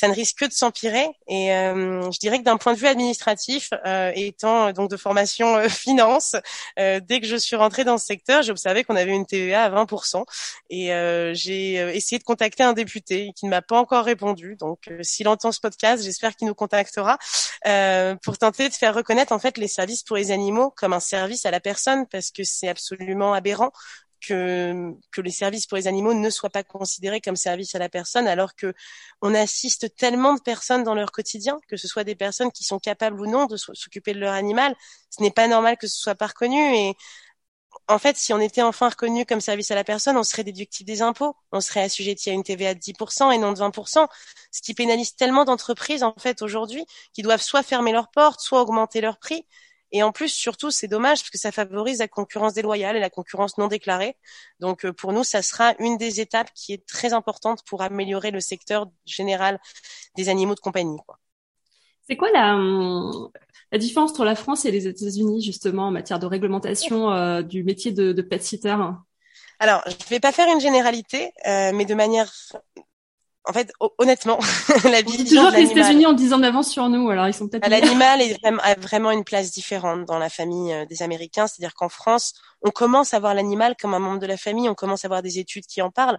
ça ne risque que de s'empirer. Et euh, je dirais que d'un point de vue administratif, euh, étant donc de formation euh, <laughs> finance, dès que je suis rentrée dans ce secteur, j'ai observé qu'on avait une TVA à 20%. Et j'ai essayé de contacter un député qui ne m'a pas encore répondu. Donc, s'il entend ce podcast, j'espère qu'il nous contactera pour tenter de faire reconnaître en fait les services pour les animaux comme un service à la personne, parce que c'est absolument aberrant que, que les services pour les animaux ne soient pas considérés comme services à la personne, alors que on assiste tellement de personnes dans leur quotidien, que ce soit des personnes qui sont capables ou non de s'occuper de leur animal, ce n'est pas normal que ce soit pas reconnu. Et en fait, si on était enfin reconnu comme service à la personne, on serait déductible des impôts, on serait assujetti à une TVA de 10% et non de 20%, ce qui pénalise tellement d'entreprises en fait aujourd'hui qui doivent soit fermer leurs portes, soit augmenter leurs prix. Et en plus, surtout, c'est dommage parce que ça favorise la concurrence déloyale et la concurrence non déclarée. Donc, euh, pour nous, ça sera une des étapes qui est très importante pour améliorer le secteur général des animaux de compagnie. C'est quoi la, la différence entre la France et les États-Unis justement en matière de réglementation euh, du métier de, de pet sitter? Alors, je ne vais pas faire une généralité, euh, mais de manière en fait, honnêtement, <laughs> la vision toujours les États-Unis en 10 ans d'avance sur nous, alors ils sont peut-être. L'animal a vraiment une place différente dans la famille euh, des Américains, c'est-à-dire qu'en France, on commence à voir l'animal comme un membre de la famille, on commence à voir des études qui en parlent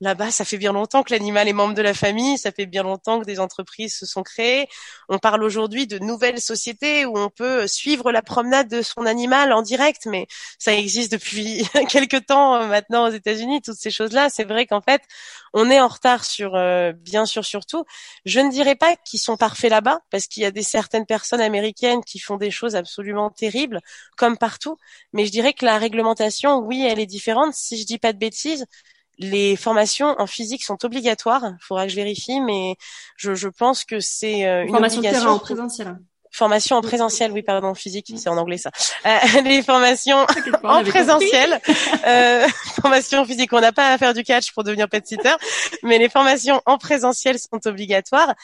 là-bas, ça fait bien longtemps que l'animal est membre de la famille, ça fait bien longtemps que des entreprises se sont créées. On parle aujourd'hui de nouvelles sociétés où on peut suivre la promenade de son animal en direct, mais ça existe depuis <laughs> quelques temps euh, maintenant aux États-Unis, toutes ces choses-là. C'est vrai qu'en fait, on est en retard sur, euh, bien sûr, surtout. Je ne dirais pas qu'ils sont parfaits là-bas, parce qu'il y a des certaines personnes américaines qui font des choses absolument terribles, comme partout. Mais je dirais que la réglementation, oui, elle est différente. Si je dis pas de bêtises, les formations en physique sont obligatoires. Il faudra que je vérifie, mais je, je pense que c'est euh, une formation obligation. en présentiel. Formation en présentiel, oui, pardon, physique, c'est en anglais ça. Euh, <laughs> les formations <laughs> en présentiel, euh, <laughs> formation physique, on n'a pas à faire du catch pour devenir pet sitter, mais les formations en présentiel sont obligatoires.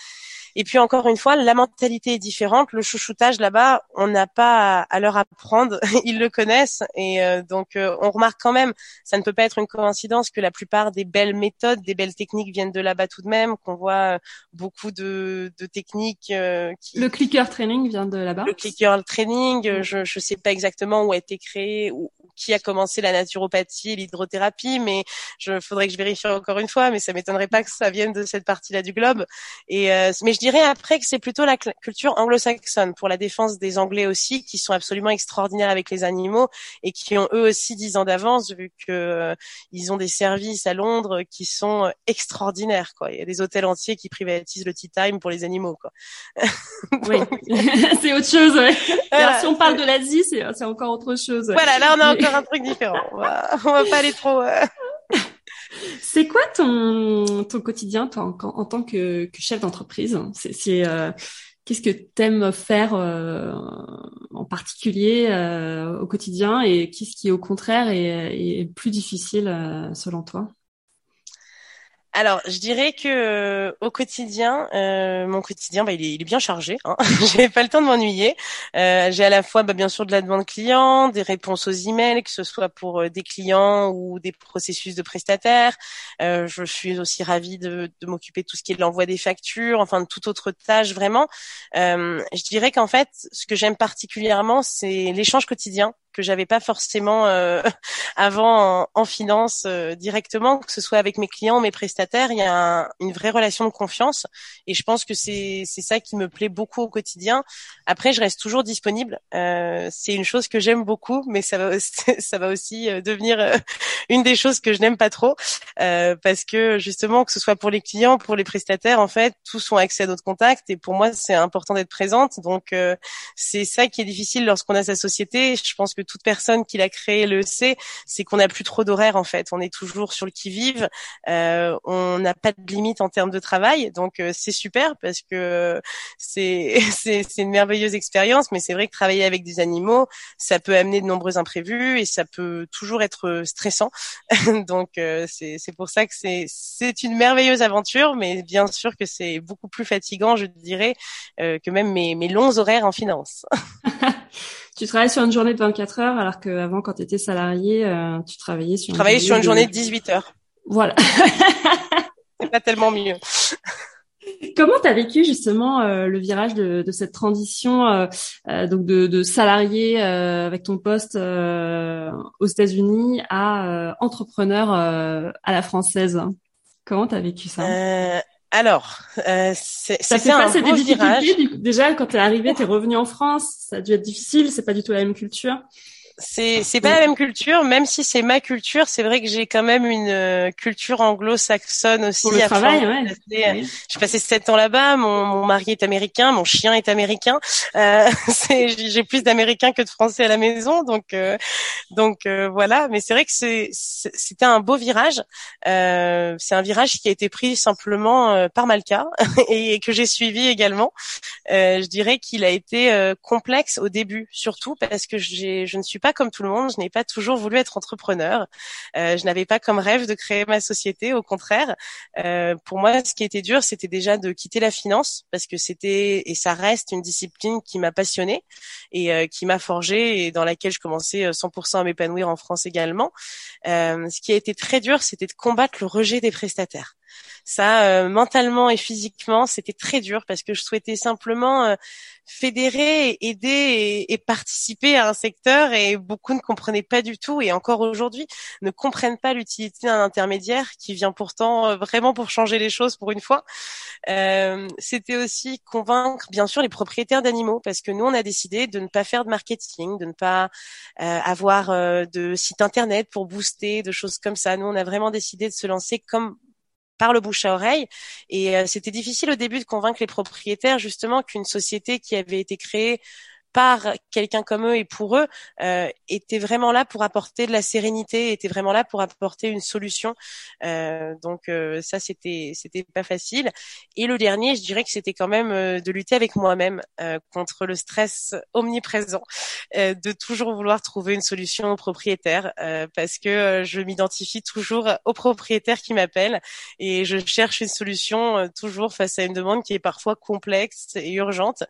Et puis encore une fois, la mentalité est différente. Le chouchoutage là-bas, on n'a pas à leur apprendre, <laughs> ils le connaissent et euh, donc euh, on remarque quand même, ça ne peut pas être une coïncidence que la plupart des belles méthodes, des belles techniques viennent de là-bas tout de même, qu'on voit beaucoup de, de techniques. Qui... Le clicker training vient de là-bas. Le clicker training, je je sais pas exactement où a été créé qui a commencé la naturopathie et l'hydrothérapie, mais je faudrait que je vérifie encore une fois, mais ça m'étonnerait pas que ça vienne de cette partie-là du globe. Et euh, mais je dirais après que c'est plutôt la culture anglo-saxonne pour la défense des Anglais aussi, qui sont absolument extraordinaires avec les animaux et qui ont eux aussi dix ans d'avance vu que euh, ils ont des services à Londres qui sont extraordinaires. Quoi. Il y a des hôtels entiers qui privatisent le tea time pour les animaux. Quoi. <laughs> oui, <laughs> c'est autre chose. Ouais. Alors, si on parle de l'Asie, c'est encore autre chose. Voilà, là on a un truc différent. On va, pas aller trop. Euh. <laughs> C'est quoi ton, quotidien toi, en, tant que, chef d'entreprise? Euh, qu'est-ce que t'aimes faire euh, en particulier au quotidien? Et qu'est-ce qui au contraire est, est plus difficile selon toi? Alors, je dirais que euh, au quotidien, euh, mon quotidien, bah, il, est, bien chargé. Hein. <laughs> j'ai pas le temps de m'ennuyer. Euh, j'ai à la fois, bah, bien sûr, de la demande client, des réponses aux emails, que ce soit pour des clients ou des processus de prestataires. Je suis aussi ravie de, de m'occuper de tout ce qui est de l'envoi des factures, enfin de toute autre tâche vraiment. je dirais qu'en fait, ce que j'aime particulièrement, c'est l'échange quotidien que j'avais pas forcément euh, <laughs> avant en, finance euh, directement, que ce soit avec mes clients, mes prestataires, il y a une vraie relation de confiance et je pense que c'est c'est ça qui me plaît beaucoup au quotidien. Après, je reste toujours disponible. Euh, c'est une chose que j'aime beaucoup, mais ça va <laughs> ça va aussi devenir une des choses que je n'aime pas trop parce que justement que ce soit pour les clients, pour les prestataires, en fait, tous ont accès à notre contact et pour moi c'est important d'être présente. Donc c'est ça qui est difficile lorsqu'on a sa société. Je pense que toute personne qui l'a créé le sait, c'est qu'on n'a plus trop d'horaires en fait. On est toujours sur le qui-vive. Euh, on n'a pas de limite en termes de travail, donc euh, c'est super parce que <laughs> c'est une merveilleuse expérience. Mais c'est vrai que travailler avec des animaux, ça peut amener de nombreux imprévus et ça peut toujours être stressant. <laughs> donc euh, c'est c'est pour ça que c'est une merveilleuse aventure, mais bien sûr que c'est beaucoup plus fatigant, je dirais, que même mes mes longs horaires en finance. <laughs> tu travailles sur une journée de 24 heures, alors qu'avant, quand tu étais salarié, euh, tu travaillais sur. Je travaillais sur une journée de 18 heures. Voilà. <laughs> C'est pas tellement mieux. <laughs> Comment tu as vécu justement euh, le virage de, de cette transition euh, euh donc de, de salarié euh, avec ton poste aux États-Unis à entrepreneur à la française? Comment tu as vécu ça? Alors, euh, c'est ça fait pas cette difficulté. Déjà, quand tu es arrivé, tu es revenu en France, ça a dû être difficile. C'est pas du tout la même culture c'est c'est pas la même culture, même si c'est ma culture. C'est vrai que j'ai quand même une euh, culture anglo-saxonne aussi. Pour le travail, ouais. J'ai passé sept ans là-bas. Mon, mon mari est américain, mon chien est américain. Euh, <laughs> j'ai plus d'américains que de Français à la maison, donc euh, donc euh, voilà. Mais c'est vrai que c'est c'était un beau virage. c'est un virage qui a été pris simplement par Malka <laughs> et que j'ai suivi également. je dirais qu'il a été complexe au début, surtout parce que j'ai je ne suis pas comme tout le monde. Je n'ai pas toujours voulu être entrepreneur. Euh, je n'avais pas comme rêve de créer ma société. Au contraire, euh, pour moi, ce qui était dur, c'était déjà de quitter la finance parce que c'était et ça reste une discipline qui m'a passionnée et euh, qui m'a forgé et dans laquelle je commençais 100% à m'épanouir en France également. ce qui a été très dur, c'était de combattre le rejet des prestataires. Ça, euh, mentalement et physiquement, c'était très dur parce que je souhaitais simplement euh, fédérer, aider et, participer à un secteur et beaucoup ne comprenaient pas du tout et encore aujourd'hui ne comprennent pas l'utilité d'un intermédiaire qui vient pourtant euh, vraiment pour changer les choses pour une fois. c'était aussi convaincre bien sûr les propriétaires d'animaux parce que nous on a décidé de ne pas faire de marketing, de ne pas avoir de site internet pour booster, de choses comme ça. Nous on a vraiment décidé de se lancer comme par le bouche à oreille. Et euh, c'était difficile au début de convaincre les propriétaires justement qu'une société qui avait été créée par quelqu'un comme eux et pour eux euh, était vraiment là pour apporter de la sérénité, était vraiment là pour apporter une solution. Euh, donc euh, ça c'était c'était pas facile. Et le dernier, je dirais que c'était quand même euh, de lutter avec moi-même euh, contre le stress omniprésent, de toujours vouloir trouver une solution au propriétaire parce que je m'identifie toujours au propriétaire qui m'appelle et je cherche une solution toujours face à une demande qui est parfois complexe et urgente.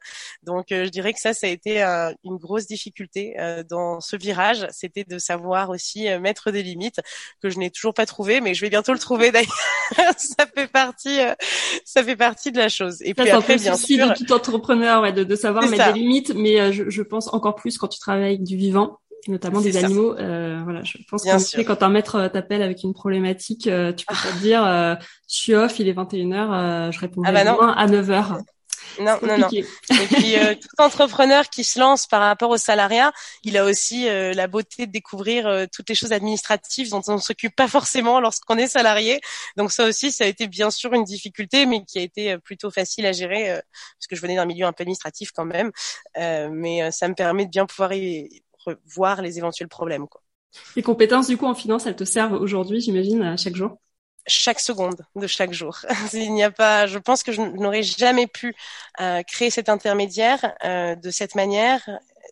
Donc je dirais que ça ça a été une grosse difficulté euh, dans ce virage, c'était de savoir aussi euh, mettre des limites que je n'ai toujours pas trouvé, mais je vais bientôt le trouver d'ailleurs. <laughs> ça fait partie, euh, ça fait partie de la chose. Et puis après, bien sûr, de tout entrepreneur, ouais, de, de savoir mettre des limites, mais je, je, pense encore plus quand tu travailles avec du vivant notamment des animaux. Euh, voilà, je pense que quand un maître t'appelle avec une problématique, tu peux pas te dire, euh, je suis off, il est 21h, je réponds ah bah à 9h. Non, non, non. Et puis euh, <laughs> tout entrepreneur qui se lance par rapport au salariat, il a aussi euh, la beauté de découvrir euh, toutes les choses administratives dont on ne s'occupe pas forcément lorsqu'on est salarié. Donc ça aussi, ça a été bien sûr une difficulté, mais qui a été plutôt facile à gérer parce que je venais d'un milieu un peu administratif quand même. mais ça me permet de bien pouvoir y voir les éventuels problèmes. Quoi. Les compétences du coup en finance, elles te servent aujourd'hui, j'imagine, à chaque jour? Chaque seconde de chaque jour. <laughs> Il n'y a pas, je pense que je n'aurais jamais pu euh, créer cet intermédiaire euh, de cette manière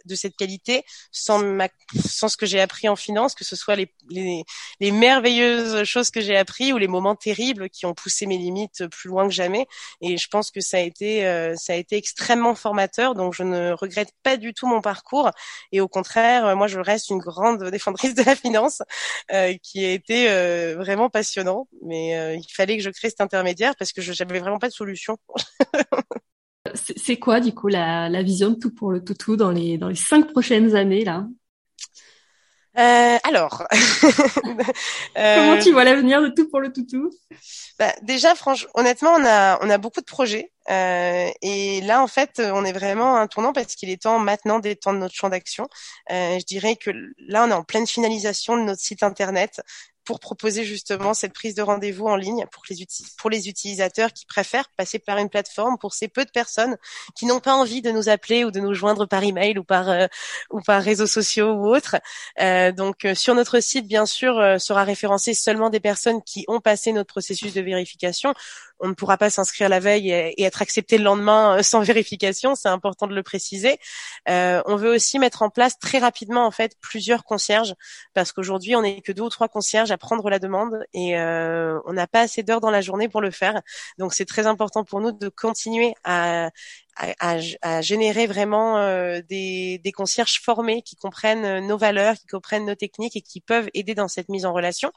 de cette qualité sans ma, sans ce que j'ai appris en finance, que ce soit les, les, les merveilleuses choses que j'ai appris ou les moments terribles qui ont poussé mes limites plus loin que jamais. Et je pense que ça a été euh, ça a été extrêmement formateur. Donc je ne regrette pas du tout mon parcours et au contraire, moi je reste une grande défendrice de la finance euh, qui a été euh, vraiment passionnant. Mais il fallait que je crée cet intermédiaire parce que je n'avais vraiment pas de solution. <laughs> c'est quoi du coup la, la, vision de tout pour le toutou dans les dans les cinq prochaines années là? Euh, alors, <laughs> comment tu vois l'avenir de tout pour le toutou? Bah, Déjà, franchement, honnêtement, on a on a beaucoup de projets euh, et là, en fait, on est vraiment à un tournant parce qu'il est temps maintenant d'étendre notre champ d'action. Euh, je dirais que là, on est en pleine finalisation de notre site internet pour proposer justement cette prise de rendez-vous en ligne pour les, utilisateurs qui préfèrent passer par une plateforme, pour ces peu de personnes qui n'ont pas envie de nous appeler ou de nous joindre par email ou par euh, ou par réseaux sociaux ou autres. Euh, donc euh, sur notre site, bien sûr, sera référencé seulement des personnes qui ont passé notre processus de vérification on ne pourra pas s'inscrire la veille et, être accepté le lendemain euh, sans <laughs> vérification. C'est important de le préciser. Euh, on veut aussi mettre en place très rapidement en fait plusieurs concierges parce qu'aujourd'hui on n'est que deux ou trois concierges à prendre la demande et euh, on n'a pas assez d'heures dans la journée pour le faire. Donc c'est très important pour nous de continuer à à, à, générer vraiment euh, des, des, concierges formés qui comprennent euh, nos valeurs, qui comprennent nos techniques et qui peuvent aider dans cette mise en relation.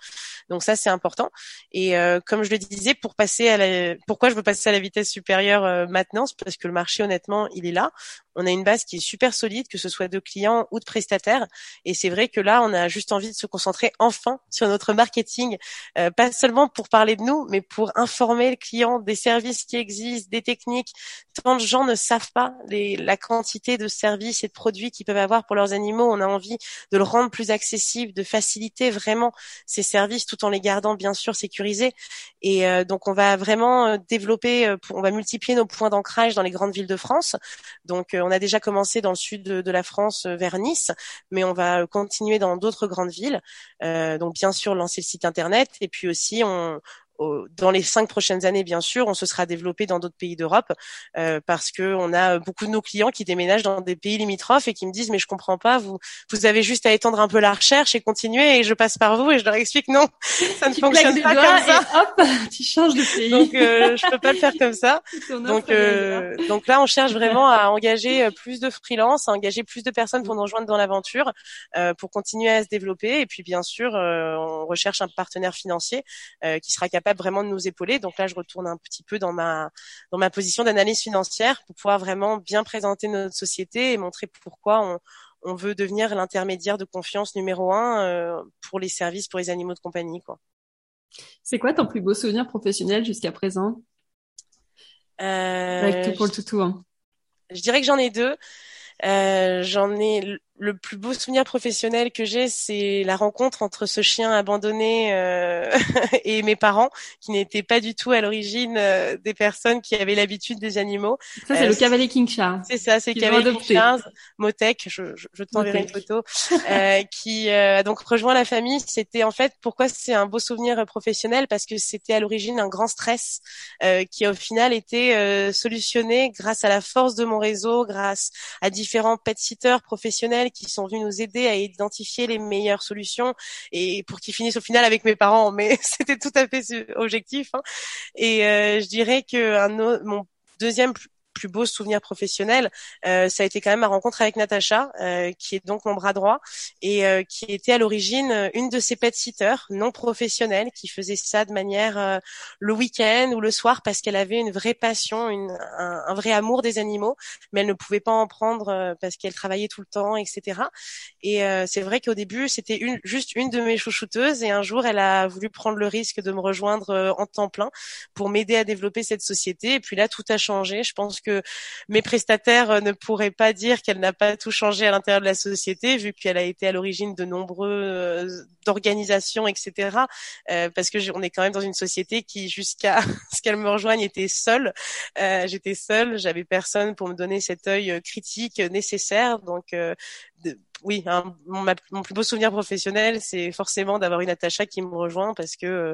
Donc ça c'est important. Et euh, comme je le disais, pour passer à la, pourquoi je veux passer à la vitesse supérieure maintenant, c'est parce que le marché honnêtement il est là on a une base qui est super solide, que ce soit de clients ou de prestataires. Et c'est vrai que là, on a juste envie de se concentrer enfin sur notre marketing, euh, pas seulement pour parler de nous, mais pour informer le client des services qui existent, des techniques. Tant de gens ne savent pas les, la quantité de services et de produits qu'ils peuvent avoir pour leurs animaux. On a envie de le rendre plus accessible, de faciliter vraiment ces services tout en les gardant bien sûr sécurisés. Et euh, donc, on va vraiment euh, développer, on va multiplier nos points d'ancrage dans les grandes villes de France. Donc, on a déjà commencé dans le sud de, la France euh, vers Nice, mais on va continuer dans d'autres grandes villes. Euh, donc bien sûr lancer le site internet et puis aussi on, dans les cinq prochaines années, bien sûr, on se sera développé dans d'autres pays d'Europe euh, parce que on a beaucoup de nos clients qui déménagent dans des pays limitrophes et qui me disent mais je comprends pas, vous vous avez juste à étendre un peu la recherche et continuer et je passe par vous et je leur explique non, <laughs> ça ne fonctionne pas comme ça. hop, <laughs> tu changes de pays. Donc euh, je peux pas le faire comme ça. <laughs> Donc euh, donc là on cherche vraiment à engager euh, plus de freelance, à engager plus de personnes pour nous rejoindre dans l'aventure, euh, pour continuer à se développer et puis bien sûr euh, on recherche un partenaire financier qui sera capable vraiment de nous épauler. Donc là, je retourne un petit peu dans ma dans ma position d'analyse financière pour pouvoir vraiment bien présenter notre société et montrer pourquoi on, on veut devenir l'intermédiaire de confiance numéro un euh, pour les services pour les animaux de compagnie. Quoi. C'est quoi ton plus beau souvenir professionnel jusqu'à présent? Euh, Avec tout pour le toutou. Hein. Je dirais que j'en ai deux. Euh, j'en ai le plus beau souvenir professionnel que j'ai, c'est la rencontre entre ce chien abandonné euh, <laughs> et mes parents, qui n'étaient pas du tout à l'origine euh, des personnes qui avaient l'habitude des animaux. Ça, c'est le cavalier King Charles. C'est ça, c'est cavalier King Charles, Motec, je, je, je t'enverrai une photo, <laughs> qui a donc rejoint la famille. C'était en fait pourquoi c'est un beau souvenir professionnel? Parce que c'était à l'origine un grand stress qui au final été solutionné grâce à la force de mon réseau, grâce à différents pet sitters professionnels qui sont venus nous aider à identifier les meilleures solutions et pour qu'ils finissent au final avec mes parents. Mais <laughs> c'était tout à fait objectif. Hein. Et euh, je dirais que un, mon deuxième plus beau souvenir professionnel, euh, ça a été quand même ma rencontre avec Natacha, euh, qui est donc mon bras droit et euh, qui était à l'origine une de ces pet sitters non professionnelles qui faisait ça de manière le week-end ou le soir parce qu'elle avait une vraie passion, un, vrai amour des animaux, mais elle ne pouvait pas en prendre parce qu'elle travaillait tout le temps, etc. Et c'est vrai qu'au début c'était juste une de mes chouchouteuses et un jour elle a voulu prendre le risque de me rejoindre en temps plein pour m'aider à développer cette société. Et puis là tout a changé. Je pense que mes prestataires euh, ne pourraient pas dire qu'elle n'a pas tout changé à l'intérieur de la société, vu qu'elle a été à l'origine de nombreuses organisations, etc. Euh, parce que on est quand même dans une société qui, jusqu'à <laughs> ce qu'elle me rejoigne, était seule. Euh, J'étais seule, j'avais personne pour me donner cet œil euh, critique nécessaire. Donc, euh, oui, mon, plus beau souvenir professionnel, c'est forcément d'avoir une Natacha qui me rejoint parce que euh,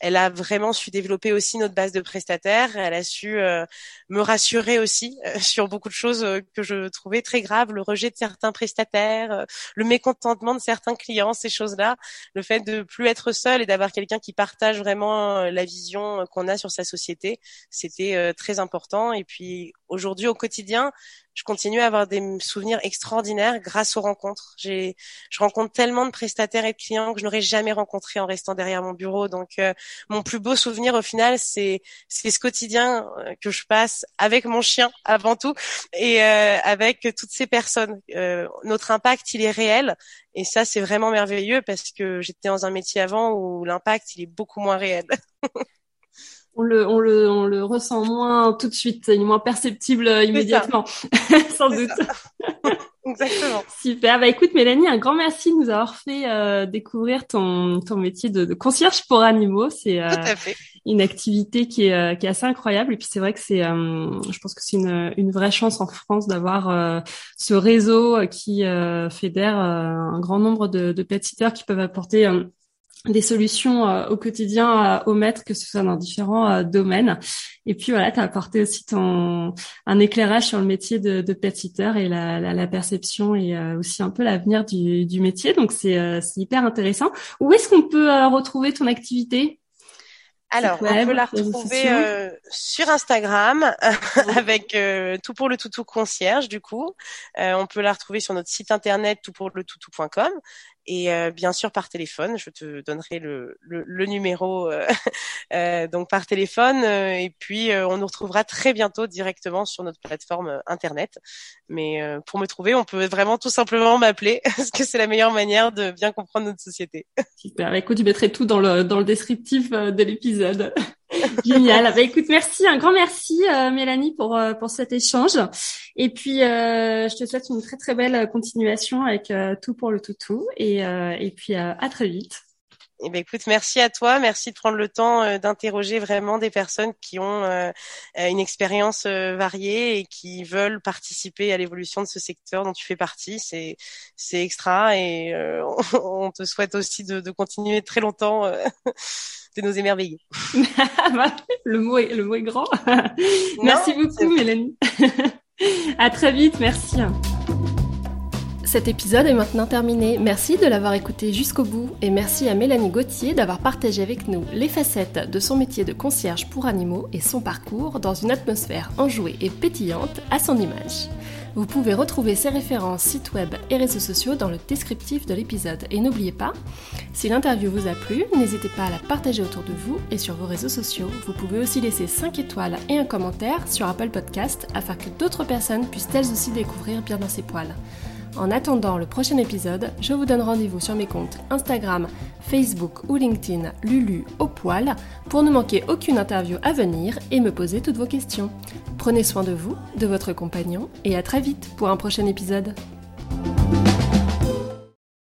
elle a vraiment su développer aussi notre base de prestataires. Elle a su euh, me rassurer aussi euh, <laughs> sur beaucoup de choses que je trouvais très graves, le rejet de certains prestataires, le mécontentement de certains clients, ces choses-là, le fait de plus être seul et d'avoir quelqu'un qui partage vraiment la vision qu'on a sur sa société, c'était très important. Et puis aujourd'hui, au quotidien, je continue à avoir des souvenirs extraordinaires grâce aux rencontres. J'ai, je rencontre tellement de prestataires et de clients que je n'aurais jamais rencontré en restant derrière mon bureau. Donc, euh, mon plus beau souvenir au final, c'est c'est ce quotidien euh, que je passe avec mon chien avant tout et euh, avec toutes ces personnes. Euh, notre impact, il est réel et ça, c'est vraiment merveilleux parce que j'étais dans un métier avant où l'impact, il est beaucoup moins réel. <laughs> on le, on le, on le ressent moins tout de suite, il est moins perceptible euh, immédiatement, <laughs> sans doute. <laughs> Exactement. Super. Bah écoute Mélanie, un grand merci de nous avoir fait euh, découvrir ton, ton métier de, de concierge pour animaux. C'est euh, une activité qui est, qui est assez incroyable. Et puis c'est vrai que c'est, je pense que c'est une, une vraie chance en France d'avoir ce réseau qui fédère un grand nombre de, de pet sitters qui peuvent apporter des solutions euh, au quotidien euh, au maître, que ce soit dans différents euh, domaines. Et puis voilà, tu as apporté aussi ton un éclairage sur le métier de, de pet sitter et la, la, la, perception et aussi un peu l'avenir du, du métier. Donc c'est hyper intéressant. Où est-ce qu'on peut retrouver ton activité? Alors, on peut la retrouver euh, sur Instagram <laughs> avec euh, tout pour le toutou concierge du coup. Euh, on peut la retrouver sur notre site internet toutpourletoutou.com et bien sûr par téléphone. Je te donnerai le, le, numéro <laughs> donc par téléphone et puis on nous retrouvera très bientôt directement sur notre plateforme internet. Mais pour me trouver, on peut vraiment tout simplement m'appeler <laughs> parce que c'est la meilleure manière de bien comprendre notre société. Super. Écoute, tu mettrai tout dans le dans le descriptif de l'épisode. <laughs> <laughs> Génial. Bah, écoute, merci, un grand merci euh, Mélanie pour euh, pour cet échange. Et puis euh, je te souhaite une très très belle continuation avec tout pour le toutou et et puis à très vite. Eh ben, écoute, merci à toi, merci de prendre le temps d'interroger vraiment des personnes qui ont une expérience variée et qui veulent participer à l'évolution de ce secteur dont tu fais partie. C'est c'est extra et <laughs> on, te souhaite aussi de, de continuer très longtemps <laughs> de nous émerveiller. <laughs> le mot est, le mot est grand. merci beaucoup, Mélanie. <laughs> à très vite, merci. Cet épisode est maintenant terminé. Merci de l'avoir écouté jusqu'au bout et merci à Mélanie Gauthier d'avoir partagé avec nous les facettes de son métier de concierge pour animaux et son parcours dans une atmosphère enjouée et pétillante à son image. Vous pouvez retrouver ces références, sites web et réseaux sociaux dans le descriptif de l'épisode. Et n'oubliez pas, si l'interview vous a plu, n'hésitez pas à la partager autour de vous et sur vos réseaux sociaux. Vous pouvez aussi laisser 5 étoiles et un commentaire sur Apple Podcast afin que d'autres personnes puissent elles aussi découvrir bien dans ses poils. En attendant le prochain épisode, je vous donne rendez-vous sur mes comptes Instagram, Facebook ou LinkedIn Lulu au poil pour ne manquer aucune interview à venir et me poser toutes vos questions. Prenez soin de vous, de votre compagnon et à très vite pour un prochain épisode.